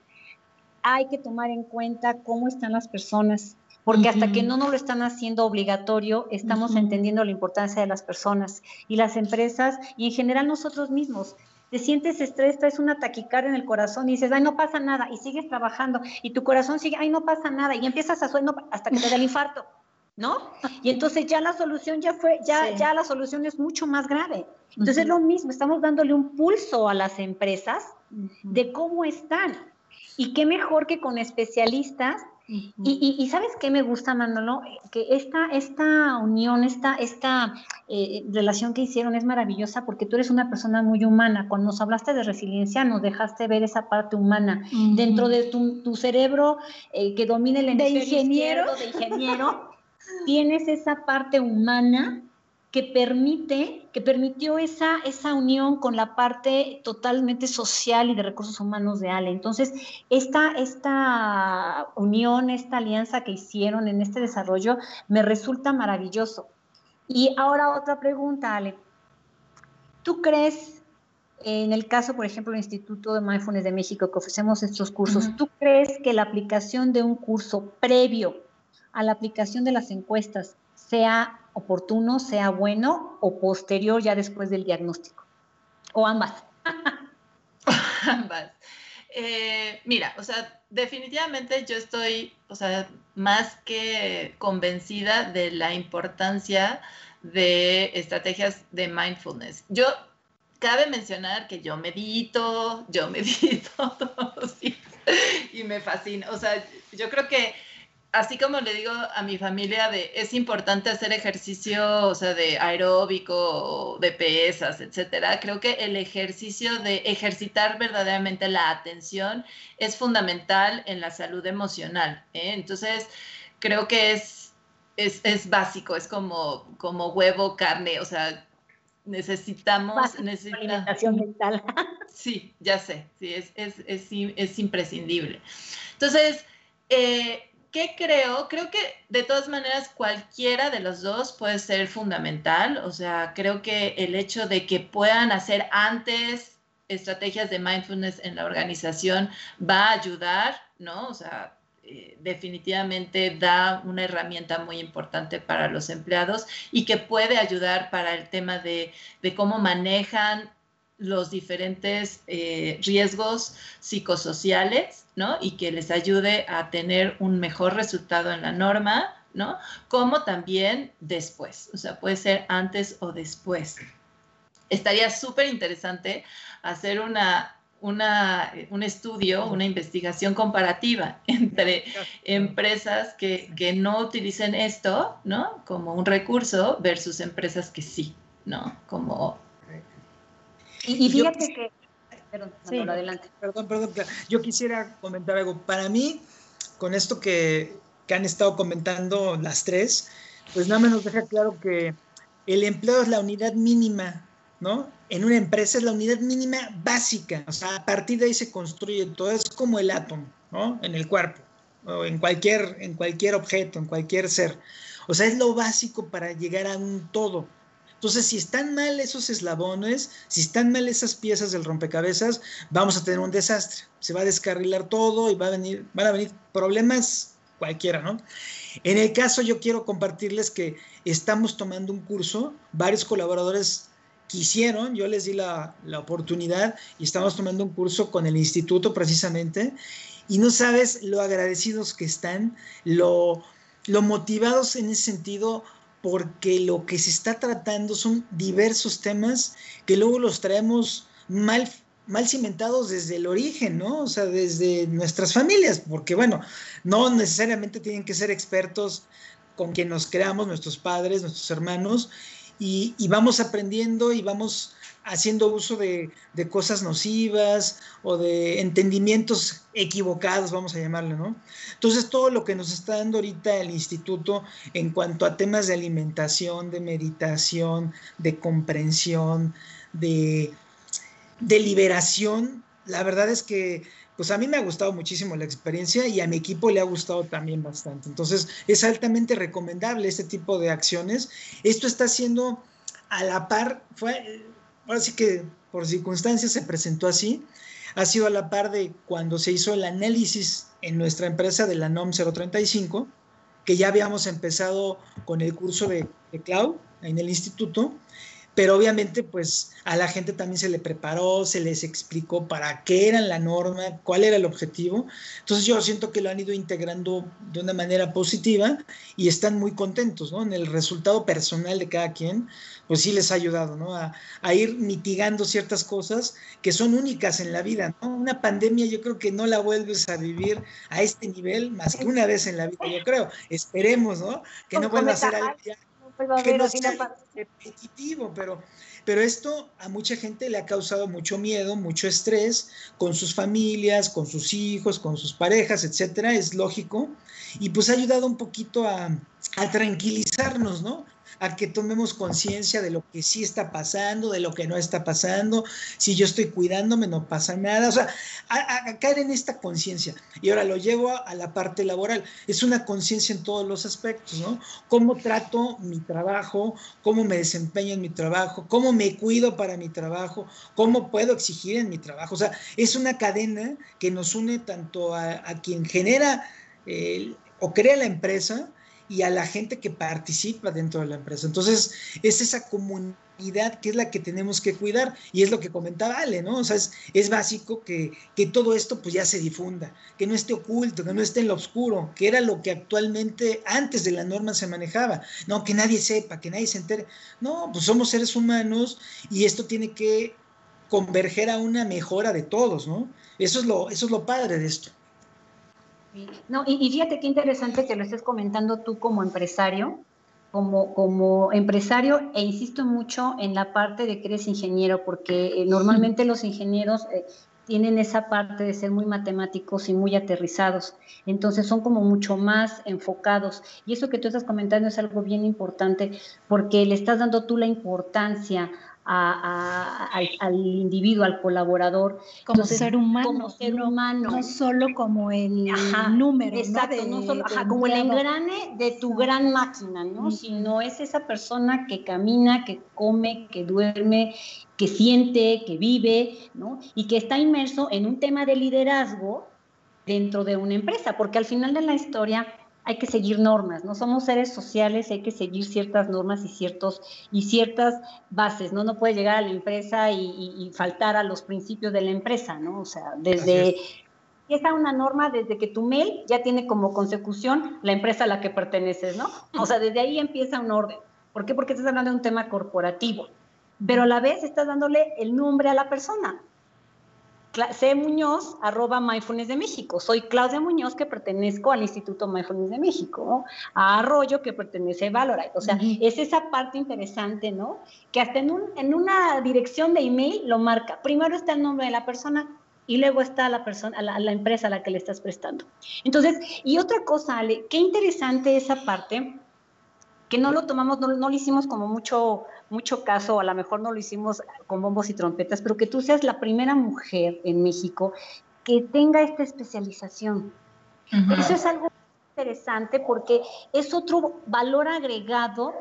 Hay que tomar en cuenta cómo están las personas, porque hasta que no nos lo están haciendo obligatorio, estamos entendiendo la importancia de las personas y las empresas y en general nosotros mismos. Te sientes estrés, traes una taquicardia en el corazón y dices, ay, no pasa nada, y sigues trabajando, y tu corazón sigue, ay, no pasa nada, y empiezas a sueño hasta que te da el infarto, ¿no? Y entonces ya la solución ya fue, ya, ya la solución es mucho más grave. Entonces es lo mismo, estamos dándole un pulso a las empresas de cómo están. Y qué mejor que con especialistas y, sabes qué me gusta, Manolo, que esta, esta unión, esta, esta eh, relación que hicieron es maravillosa porque tú eres una persona muy humana. Cuando nos hablaste de resiliencia, nos dejaste ver esa parte humana. Dentro de tu, cerebro eh, que domina el de ingeniero, de ingeniero, tienes esa parte humana que permite, que permitió esa, esa unión con la parte totalmente social y de recursos humanos de Ale. Entonces, esta, esta unión, esta alianza que hicieron en este desarrollo me resulta maravilloso. Y ahora otra pregunta, Ale. ¿Tú crees, en el caso, por ejemplo, del Instituto de Mindfulness de México, que ofrecemos estos cursos, ¿tú crees que la aplicación de un curso previo a la aplicación de las encuestas sea oportuno, sea bueno o posterior ya después del diagnóstico? ¿O ambas? ambas. Eh, mira, o sea, definitivamente yo estoy, o sea, más que convencida de la importancia de estrategias de mindfulness. Yo, cabe mencionar que yo medito, yo medito todos y me fascina. O sea, yo creo que así como le digo a mi familia de es importante hacer ejercicio, o sea, de aeróbico, de pesas, etcétera, creo que el ejercicio de ejercitar verdaderamente la atención es fundamental en la salud emocional. ¿eh? Entonces, creo que es, es, básico, es como, como huevo, carne, o sea, necesitamos... alimentación mental. Sí, ya sé, sí, es, es, es imprescindible. Entonces, eh, ¿Qué creo? Creo que de todas maneras cualquiera de los dos puede ser fundamental. O sea, creo que el hecho de que puedan hacer antes estrategias de mindfulness en la organización va a ayudar, ¿no? O sea, eh, definitivamente da una herramienta muy importante para los empleados y que puede ayudar para el tema de, de cómo manejan los diferentes eh, riesgos psicosociales, ¿no? Y que les ayude a tener un mejor resultado en la norma, ¿no? Como también después, o sea, puede ser antes o después. Estaría súper interesante hacer una, una, un estudio, una investigación comparativa entre empresas que, que no utilicen esto, ¿no? Como un recurso versus empresas que sí, ¿no? Como y, fíjate que... Perdón, adelante. Perdón, perdón. Yo quisiera comentar algo. Para mí, con esto que, que han estado comentando las tres, pues nada más nos deja claro que el empleo es la unidad mínima, ¿no? En una empresa es la unidad mínima básica, o sea, a partir de ahí se construye todo, es como el átomo, ¿no? En el cuerpo, o en cualquier, en cualquier objeto, en cualquier ser. O sea, es lo básico para llegar a un todo. Entonces, si están mal esos eslabones, si están mal esas piezas del rompecabezas, vamos a tener un desastre. Se va a descarrilar todo y va a venir, van a venir problemas cualquiera, ¿no? En el caso, yo quiero compartirles que estamos tomando un curso, varios colaboradores quisieron, yo les di la, la oportunidad y estamos tomando un curso con el instituto precisamente, y no sabes lo agradecidos que están, lo, lo motivados en ese sentido porque lo que se está tratando son diversos temas que luego los traemos mal, mal cimentados desde el origen, ¿no? O sea, desde nuestras familias, porque bueno, no necesariamente tienen que ser expertos con quien nos creamos, nuestros padres, nuestros hermanos, y, y vamos aprendiendo y vamos haciendo uso de, cosas nocivas o de entendimientos equivocados, vamos a llamarlo, ¿no? Entonces, todo lo que nos está dando ahorita el instituto en cuanto a temas de alimentación, de meditación, de comprensión, de, de liberación, la verdad es que pues a mí me ha gustado muchísimo la experiencia y a mi equipo le ha gustado también bastante. Entonces, es altamente recomendable este tipo de acciones. Esto está siendo a la par, fue, ahora sí que por circunstancias se presentó así, ha sido a la par de cuando se hizo el análisis en nuestra empresa de la NOM 035, que ya habíamos empezado con el curso de, cloud en el instituto, pero obviamente pues a la gente también se le preparó, se les explicó para qué era la norma, cuál era el objetivo. Entonces yo siento que lo han ido integrando de una manera positiva y están muy contentos, ¿no? En el resultado personal de cada quien, pues sí les ha ayudado, ¿no? A, a ir mitigando ciertas cosas que son únicas en la vida, ¿no? Una pandemia yo creo que no la vuelves a vivir a este nivel más que una vez en la vida, yo creo. Esperemos, ¿no? Que no vuelva a ser algo que no sea repetitivo, pero, pero esto a mucha gente le ha causado mucho miedo, mucho estrés con sus familias, con sus hijos, con sus parejas, etcétera, es lógico, y pues ha ayudado un poquito a, a tranquilizarnos, ¿no? A que tomemos conciencia de lo que sí está pasando, de lo que no está pasando, si yo estoy cuidándome no pasa nada, o sea, caer en esta conciencia. Y ahora lo llevo a, la parte laboral, es una conciencia en todos los aspectos, ¿no? Cómo trato mi trabajo, cómo me desempeño en mi trabajo, cómo me cuido para mi trabajo, cómo puedo exigir en mi trabajo, o sea, es una cadena que nos une tanto a, quien genera o crea la empresa, y a la gente que participa dentro de la empresa. Entonces, es esa comunidad que es la que tenemos que cuidar y es lo que comentaba Ale, ¿no? O sea, es, básico que, que, todo esto pues ya se difunda, que no esté oculto, que no esté en lo oscuro, que era lo que actualmente antes de la norma se manejaba, no, que nadie sepa, que nadie se entere. No, pues somos seres humanos y esto tiene que converger a una mejora de todos, ¿no? Eso es lo, eso es lo padre de esto. No, y, fíjate qué interesante que lo estés comentando tú como empresario, como, como empresario, e insisto mucho en la parte de que eres ingeniero, porque eh, normalmente los ingenieros eh, tienen esa parte de ser muy matemáticos y muy aterrizados, entonces son como mucho más enfocados. Y eso que tú estás comentando es algo bien importante, porque le estás dando tú la importancia al, individuo, al colaborador. Como ser humano. Como ser humano. No, solo como el número. Exacto, ¿no? solo, como el engrane de tu gran máquina, ¿no? Sino es esa persona que camina, que come, que duerme, que siente, que vive, ¿no? Y que está inmerso en un tema de liderazgo dentro de una empresa, porque al final de la historia hay que seguir normas, no somos seres sociales, hay que seguir ciertas normas y ciertos y ciertas bases, no no puede llegar a la empresa y, faltar a los principios de la empresa, ¿no? O sea, desde empieza una norma desde que tu mail ya tiene como consecución la empresa a la que perteneces, ¿no? O sea, desde ahí empieza un orden. ¿Por qué? Porque estás hablando de un tema corporativo, pero a la vez estás dándole el nombre a la persona. C. Muñoz, arroba Mindfulness de México. Soy Claudia Muñoz, que pertenezco al Instituto Mindfulness de México, a Arroyo, que pertenece a Valorite. O sea, es esa parte interesante, ¿no? Que hasta en, un, en una dirección de email lo marca. Primero está el nombre de la persona y luego está la persona, la, la empresa a la que le estás prestando. Entonces, y otra cosa, Ale, qué interesante esa parte, que no lo tomamos, no, no lo hicimos como mucho mucho caso, a lo mejor no lo hicimos con bombos y trompetas, pero que tú seas la primera mujer en México que tenga esta especialización. Eso es algo interesante porque es otro valor agregado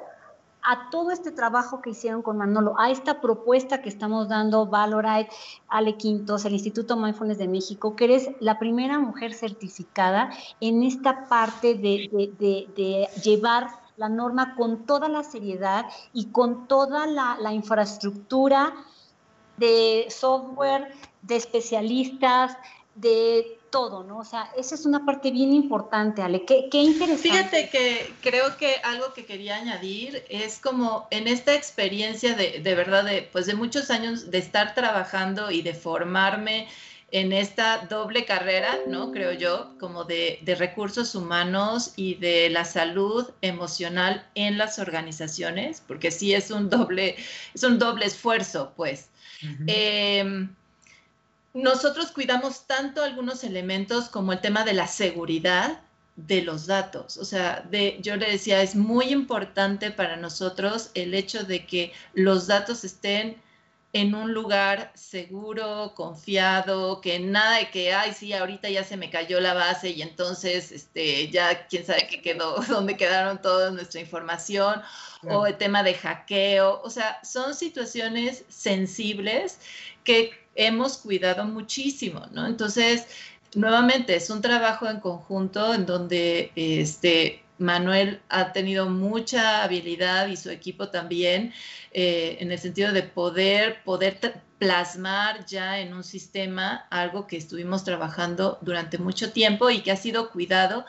a todo este trabajo que hicieron con Manolo, a esta propuesta que estamos dando Valorite, Ale Quintos, el Instituto Mindfulness de México, que eres la primera mujer certificada en esta parte de, de, de llevar la norma con toda la seriedad y con toda la, infraestructura de software, de especialistas, de todo, ¿no? O sea, esa es una parte bien importante, Ale. Qué, qué, interesante. Fíjate que creo que algo que quería añadir es como en esta experiencia de, de verdad, de, pues de muchos años de estar trabajando y de formarme en esta doble carrera, ¿no? Creo yo, como de, recursos humanos y de la salud emocional en las organizaciones, porque sí es un doble, es un doble esfuerzo, pues. Em, nosotros cuidamos tanto algunos elementos como el tema de la seguridad de los datos. O sea, de, yo le decía, es muy importante para nosotros el hecho de que los datos estén en un lugar seguro, confiado, que nada de que, ay, sí, ahorita ya se me cayó la base y entonces, este, ya quién sabe qué quedó, dónde quedaron toda nuestra información, o el tema de hackeo, o sea, son situaciones sensibles que hemos cuidado muchísimo, ¿no? Entonces, nuevamente, es un trabajo en conjunto en donde, este, Manuel ha tenido mucha habilidad y su equipo también eh, en el sentido de poder, poder plasmar ya en un sistema algo que estuvimos trabajando durante mucho tiempo y que ha sido cuidado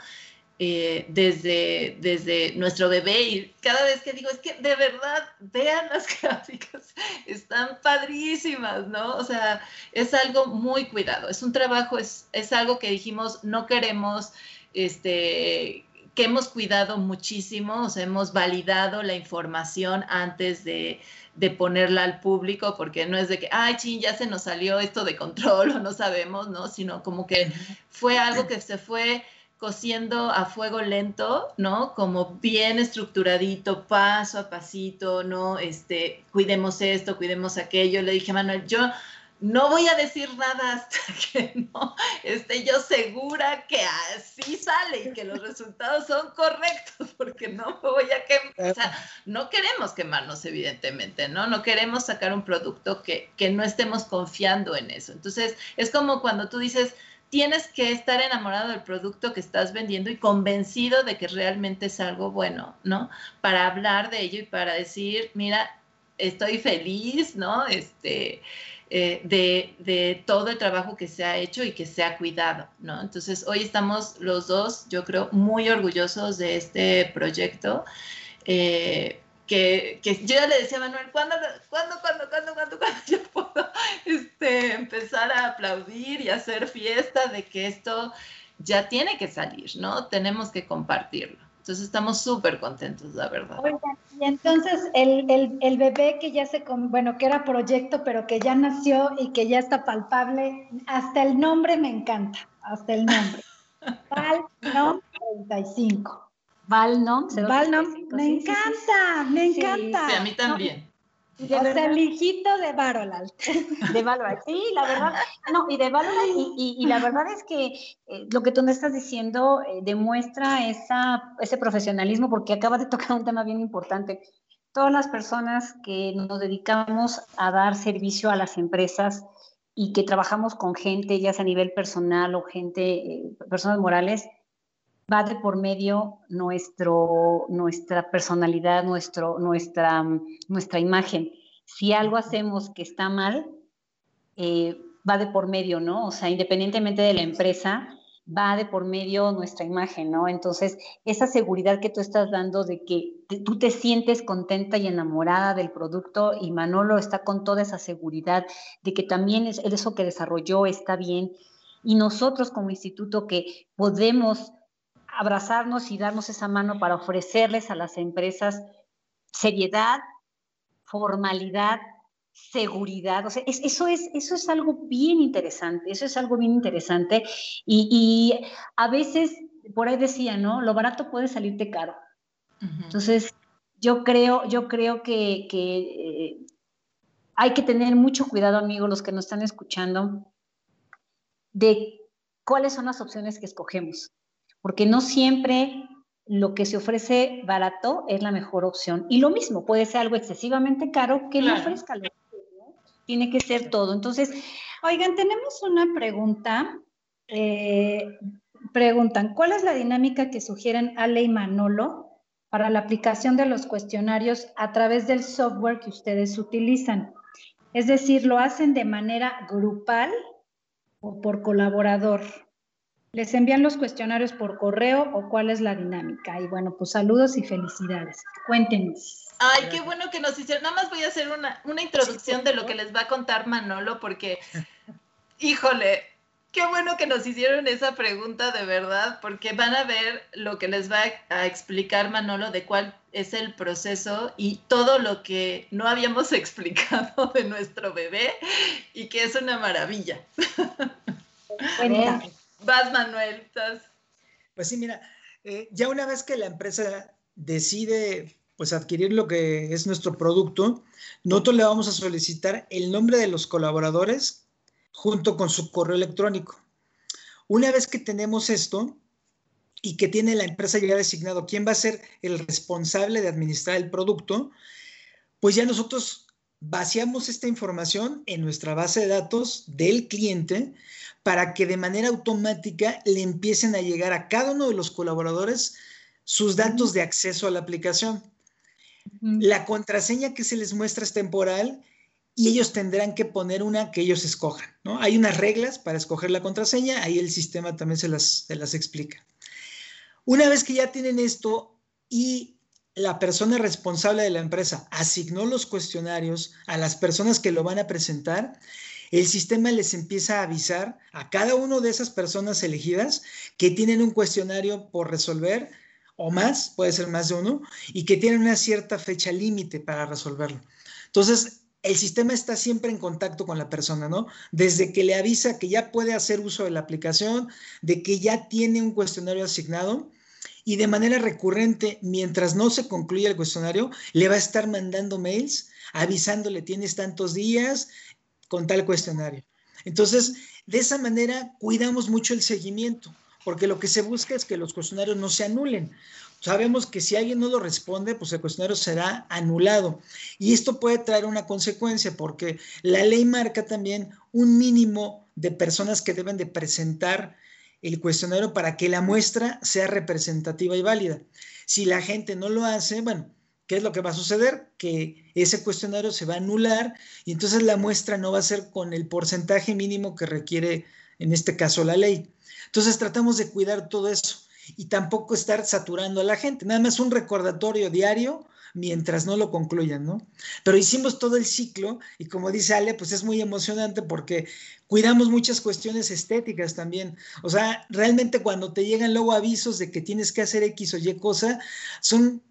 eh, desde, desde nuestro bebé y cada vez que digo, es que de verdad, vean las gráficas, están padrísimas, ¿no? O sea, es algo muy cuidado, es un trabajo, es, es algo que dijimos, no queremos, este, que hemos cuidado muchísimo, o sea, hemos validado la información antes de, de ponerla al público, porque no es de que, ay, ching, ya se nos salió esto de control o no sabemos, ¿no? Sino como que fue algo que se fue cociendo a fuego lento, ¿no? Como bien estructuradito, paso a pasito, ¿no? Este, cuidemos esto, cuidemos aquello. Le dije, Manuel, yo no voy a decir nada hasta que no esté yo segura que así sale y que los resultados son correctos, porque no voy a quemar, o sea, no queremos quemarnos, evidentemente, ¿no? No queremos sacar un producto que, que no estemos confiando en eso. Entonces, es como cuando tú dices, tienes que estar enamorado del producto que estás vendiendo y convencido de que realmente es algo bueno, ¿no? Para hablar de ello y para decir, mira, estoy feliz, ¿no? Este, eh, de, de, todo el trabajo que se ha hecho y que se ha cuidado, ¿no? Entonces, hoy estamos los dos, yo creo, muy orgullosos de este proyecto. Eh, que, que, yo ya le decía a Manuel, ¿cuándo, cuándo, cuándo, cuándo, cuándo, cuándo yo puedo este, empezar a aplaudir y hacer fiesta de que esto ya tiene que salir, ¿no? Tenemos que compartirlo. Entonces estamos súper contentos, la verdad. y entonces el, el, el, bebé que ya se, bueno, que era proyecto, pero que ya nació y que ya está palpable, hasta el nombre me encanta, hasta el nombre. Val, no, 35. Valnom. Valnom, me encanta, me encanta. Sí, a mí también. O sea, el hijito de Barolal. De Barolal, sí, la verdad. No, y de Barolal, y, y, la verdad es que eh, lo que tú me estás diciendo eh, demuestra esa, ese profesionalismo, porque acaba de tocar un tema bien importante. Todas las personas que nos dedicamos a dar servicio a las empresas y que trabajamos con gente, ya sea a nivel personal o gente, eh, personas morales, va de por medio nuestro, nuestra personalidad, nuestro, nuestra, nuestra imagen. Si algo hacemos que está mal, eh, va de por medio, ¿no? O sea, independientemente de la empresa, va de por medio nuestra imagen, ¿no? Entonces, esa seguridad que tú estás dando de que tú te sientes contenta y enamorada del producto y Manolo está con toda esa seguridad de que también es, eso que desarrolló está bien y nosotros como instituto que podemos abrazarnos y darnos esa mano para ofrecerles a las empresas seriedad, formalidad, seguridad. O sea, eso, es, eso es algo bien interesante, eso es algo bien interesante. Y, a veces, por ahí decía, ¿no? Lo barato puede salirte caro. Entonces, yo creo, yo creo que, eh, hay que tener mucho cuidado, amigos, los que nos están escuchando, de cuáles son las opciones que escogemos porque no siempre lo que se ofrece barato es la mejor opción. Y lo mismo, puede ser algo excesivamente caro que no ofrezca lo Tiene que ser todo. Entonces, oigan, tenemos una pregunta. Eh, preguntan, ¿cuál es la dinámica que sugieren Ale y Manolo para la aplicación de los cuestionarios a través del software que ustedes utilizan? Es decir, ¿lo hacen de manera grupal o por colaborador? ¿Les envían los cuestionarios por correo o cuál es la dinámica? Y bueno, pues saludos y felicidades. Cuéntenos. Ay, qué bueno que nos hicieron. Nada más voy a hacer una, una introducción de lo que les va a contar Manolo, porque, híjole, qué bueno que nos hicieron esa pregunta de verdad, porque van a ver lo que les va a explicar Manolo de cuál es el proceso y todo lo que no habíamos explicado de nuestro bebé y que es una maravilla. Cuéntame. Vas, Manuel. Pues sí, mira, eh, ya una vez que la empresa decide pues adquirir lo que es nuestro producto, nosotros le vamos a solicitar el nombre de los colaboradores junto con su correo electrónico. Una vez que tenemos esto y que tiene la empresa ya designado quién va a ser el responsable de administrar el producto, pues ya nosotros vaciamos esta información en nuestra base de datos del cliente para que de manera automática le empiecen a llegar a cada uno de los colaboradores sus datos de acceso a la aplicación. La contraseña que se les muestra es temporal y ellos tendrán que poner una que ellos escojan. ¿no? Hay unas reglas para escoger la contraseña, ahí el sistema también se las, se las explica. Una vez que ya tienen esto y la persona responsable de la empresa asignó los cuestionarios a las personas que lo van a presentar, el sistema les empieza a avisar a cada una de esas personas elegidas que tienen un cuestionario por resolver o más, puede ser más de uno, y que tienen una cierta fecha límite para resolverlo. Entonces, el sistema está siempre en contacto con la persona, ¿no? Desde que le avisa que ya puede hacer uso de la aplicación, de que ya tiene un cuestionario asignado, y de manera recurrente, mientras no se concluya el cuestionario, le va a estar mandando mails avisándole tienes tantos días con tal cuestionario. Entonces, de esa manera cuidamos mucho el seguimiento, porque lo que se busca es que los cuestionarios no se anulen. Sabemos que si alguien no lo responde, pues el cuestionario será anulado. Y esto puede traer una consecuencia, porque la ley marca también un mínimo de personas que deben de presentar el cuestionario para que la muestra sea representativa y válida. Si la gente no lo hace, bueno, ¿qué es lo que va a suceder? Que ese cuestionario se va a anular y entonces la muestra no va a ser con el porcentaje mínimo que requiere, en este caso, la ley. Entonces tratamos de cuidar todo eso y tampoco estar saturando a la gente. Nada más un recordatorio diario mientras no lo concluyan, ¿no? Pero hicimos todo el ciclo y como dice Ale, pues es muy emocionante porque cuidamos muchas cuestiones estéticas también. O sea, realmente cuando te llegan luego avisos de que tienes que hacer X o Y cosa, son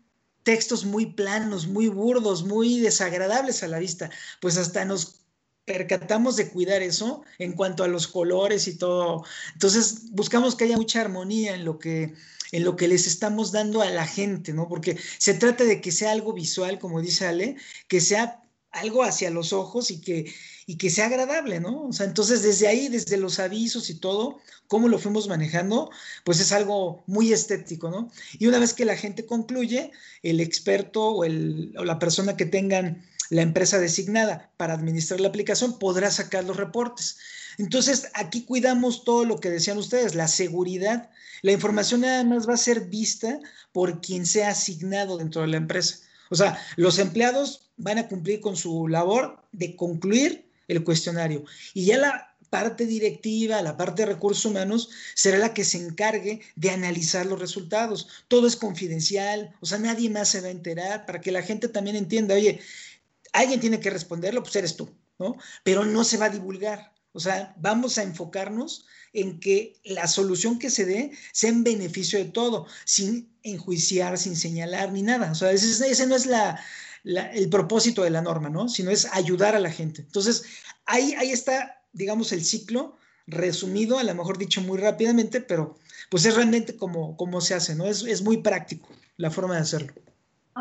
textos muy planos, muy burdos, muy desagradables a la vista. Pues hasta nos percatamos de cuidar eso en cuanto a los colores y todo. Entonces, buscamos que haya mucha armonía en lo que en lo que les estamos dando a la gente, ¿no? Porque se trata de que sea algo visual, como dice Ale, que sea algo hacia los ojos y que, y que sea agradable, ¿no? O sea, entonces desde ahí, desde los avisos y todo, cómo lo fuimos manejando, pues es algo muy estético, ¿no? Y una vez que la gente concluye, el experto o, el, o la persona que tengan la empresa designada para administrar la aplicación podrá sacar los reportes. Entonces, aquí cuidamos todo lo que decían ustedes, la seguridad. La información nada más va a ser vista por quien sea asignado dentro de la empresa. O sea, los empleados van a cumplir con su labor de concluir el cuestionario y ya la parte directiva, la parte de recursos humanos, será la que se encargue de analizar los resultados. Todo es confidencial, o sea, nadie más se va a enterar para que la gente también entienda, oye, alguien tiene que responderlo, pues eres tú, ¿no? Pero no se va a divulgar. O sea, vamos a enfocarnos en que la solución que se dé sea en beneficio de todo, sin enjuiciar, sin señalar ni nada. O sea, ese, no es el propósito de la norma, ¿no? Sino es ayudar a la gente. Entonces, ahí, ahí está, digamos, el ciclo resumido, a lo mejor dicho muy rápidamente, pero pues es realmente como, se hace, ¿no? Es, es muy práctico la forma de hacerlo.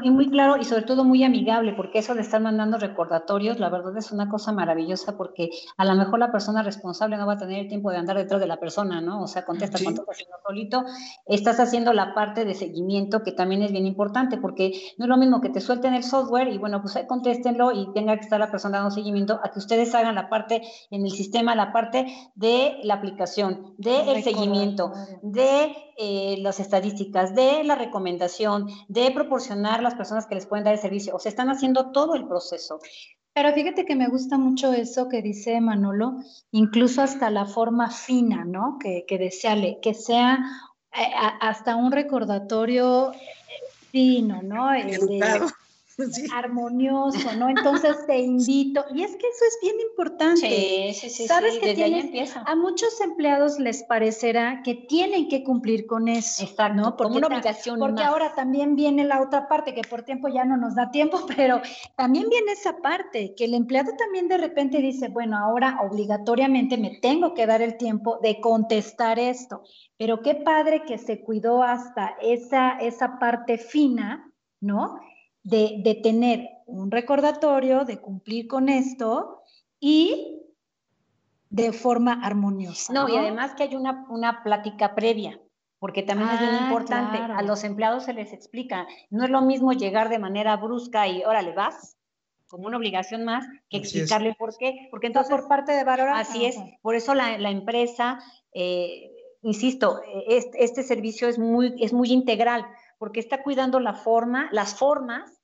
Y muy claro y sobre todo muy amigable, porque eso de estar mandando recordatorios, la verdad es una cosa maravillosa porque a lo mejor la persona responsable no va a tener el tiempo de andar detrás de la persona, ¿no? O sea, contesta cuando estás haciendo solito, estás haciendo la parte de seguimiento que también es bien importante porque no es lo mismo que te suelten el software y bueno, pues contéstenlo y tenga que estar la persona dando seguimiento a que ustedes hagan la parte en el sistema, la parte de la aplicación, del seguimiento, de eh, las estadísticas, de la recomendación, de proporcionar las personas que les pueden dar el servicio. O sea, están haciendo todo el proceso. Pero fíjate que me gusta mucho eso que dice Manolo, incluso hasta la forma fina, ¿no? Que, que deseale, que sea eh, hasta un recordatorio fino, ¿no? armonioso, ¿no? Entonces te invito, y es que eso es bien importante. Sí, sí, sí. Sabes que empieza. a muchos empleados les parecerá que tienen que cumplir con eso, Exacto, ¿no? Porque, una obligación. Porque ahora también viene la otra parte, que por tiempo ya no nos da tiempo, pero también viene esa parte, que el empleado también de repente dice, bueno, ahora obligatoriamente me tengo que dar el tiempo de contestar esto. Pero qué padre que se cuidó hasta esa, esa parte fina, ¿no? De, tener un recordatorio, de cumplir con esto y de forma armoniosa. No, y además que hay una, una plática previa, porque también es bien ah, importante. A los empleados se les explica, no es lo mismo llegar de manera brusca y órale, vas, como una obligación más, que explicarle por qué. Porque entonces, por parte de Valora. Así es, por eso la, la empresa, eh, insisto, este, este, servicio es muy, es muy integral, porque está cuidando la forma, las formas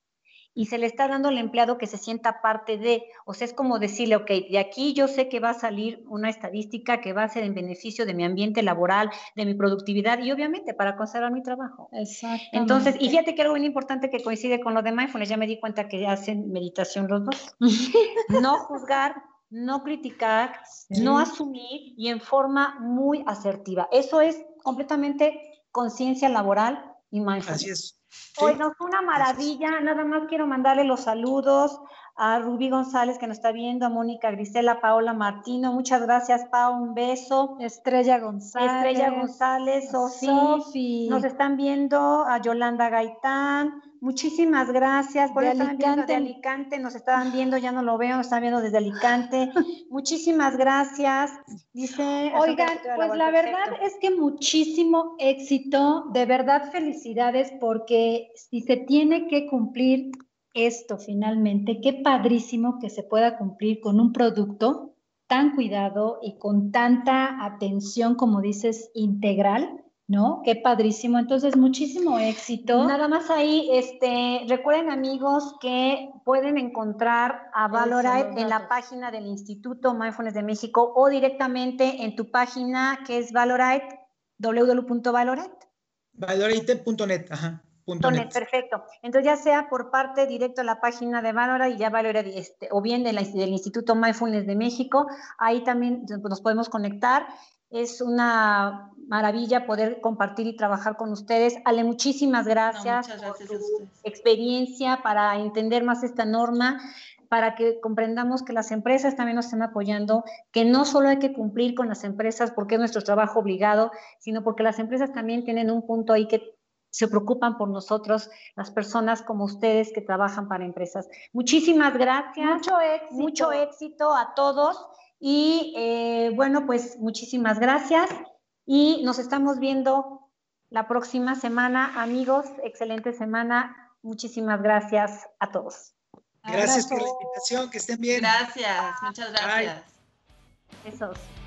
y se le está dando al empleado que se sienta parte de, o sea, es como decirle, ok, de aquí yo sé que va a salir una estadística que va a ser en beneficio de mi ambiente laboral, de mi productividad y obviamente para conservar mi trabajo. Exacto. Entonces, y fíjate que algo muy importante que coincide con lo de mindfulness, ya me di cuenta que hacen meditación los dos. no juzgar, no criticar, no asumir y en forma muy asertiva. Eso es completamente conciencia laboral y mindfulness. Así es. Hoy nos fue una maravilla, nada más quiero mandarle los saludos a Rubí González que nos está viendo, a Mónica Grisela, Paola Martino, muchas gracias Pau, un beso. Estrella González. Estrella González, Sofi, nos están viendo a Yolanda Gaitán, muchísimas gracias por de Alicante. de Alicante, nos estaban viendo, ya no lo veo, nos están viendo desde Alicante, muchísimas gracias. Dice, oigan, pues la verdad es que muchísimo éxito, de verdad felicidades porque si se tiene que cumplir esto finalmente, qué padrísimo que se pueda cumplir con un producto tan cuidado y con tanta atención, como dices, integral, ¿no? Qué padrísimo. Entonces, muchísimo éxito. Nada más ahí, este, recuerden amigos que pueden encontrar a Valorite en la página del Instituto Mindfulness de México o directamente en tu página que es Valorite, www.valorite. Valorite.net, ajá. Net. Perfecto. Entonces, ya sea por parte directo a la página de Valora y ya Valora, este, o bien del Instituto Mindfulness de México, ahí también nos podemos conectar. Es una maravilla poder compartir y trabajar con ustedes. Ale, muchísimas gracias, por tu experiencia para entender más esta norma para que comprendamos que las empresas también nos están apoyando, que no solo hay que cumplir con las empresas porque es nuestro trabajo obligado, sino porque las empresas también tienen un punto ahí que se preocupan por nosotros, las personas como ustedes que trabajan para empresas. Muchísimas gracias. Mucho éxito. Mucho éxito a todos. Y eh, bueno, pues muchísimas gracias. Y nos estamos viendo la próxima semana, amigos. Excelente semana. Muchísimas gracias a todos. Gracias por la invitación, que estén bien. Gracias, muchas gracias. Besos.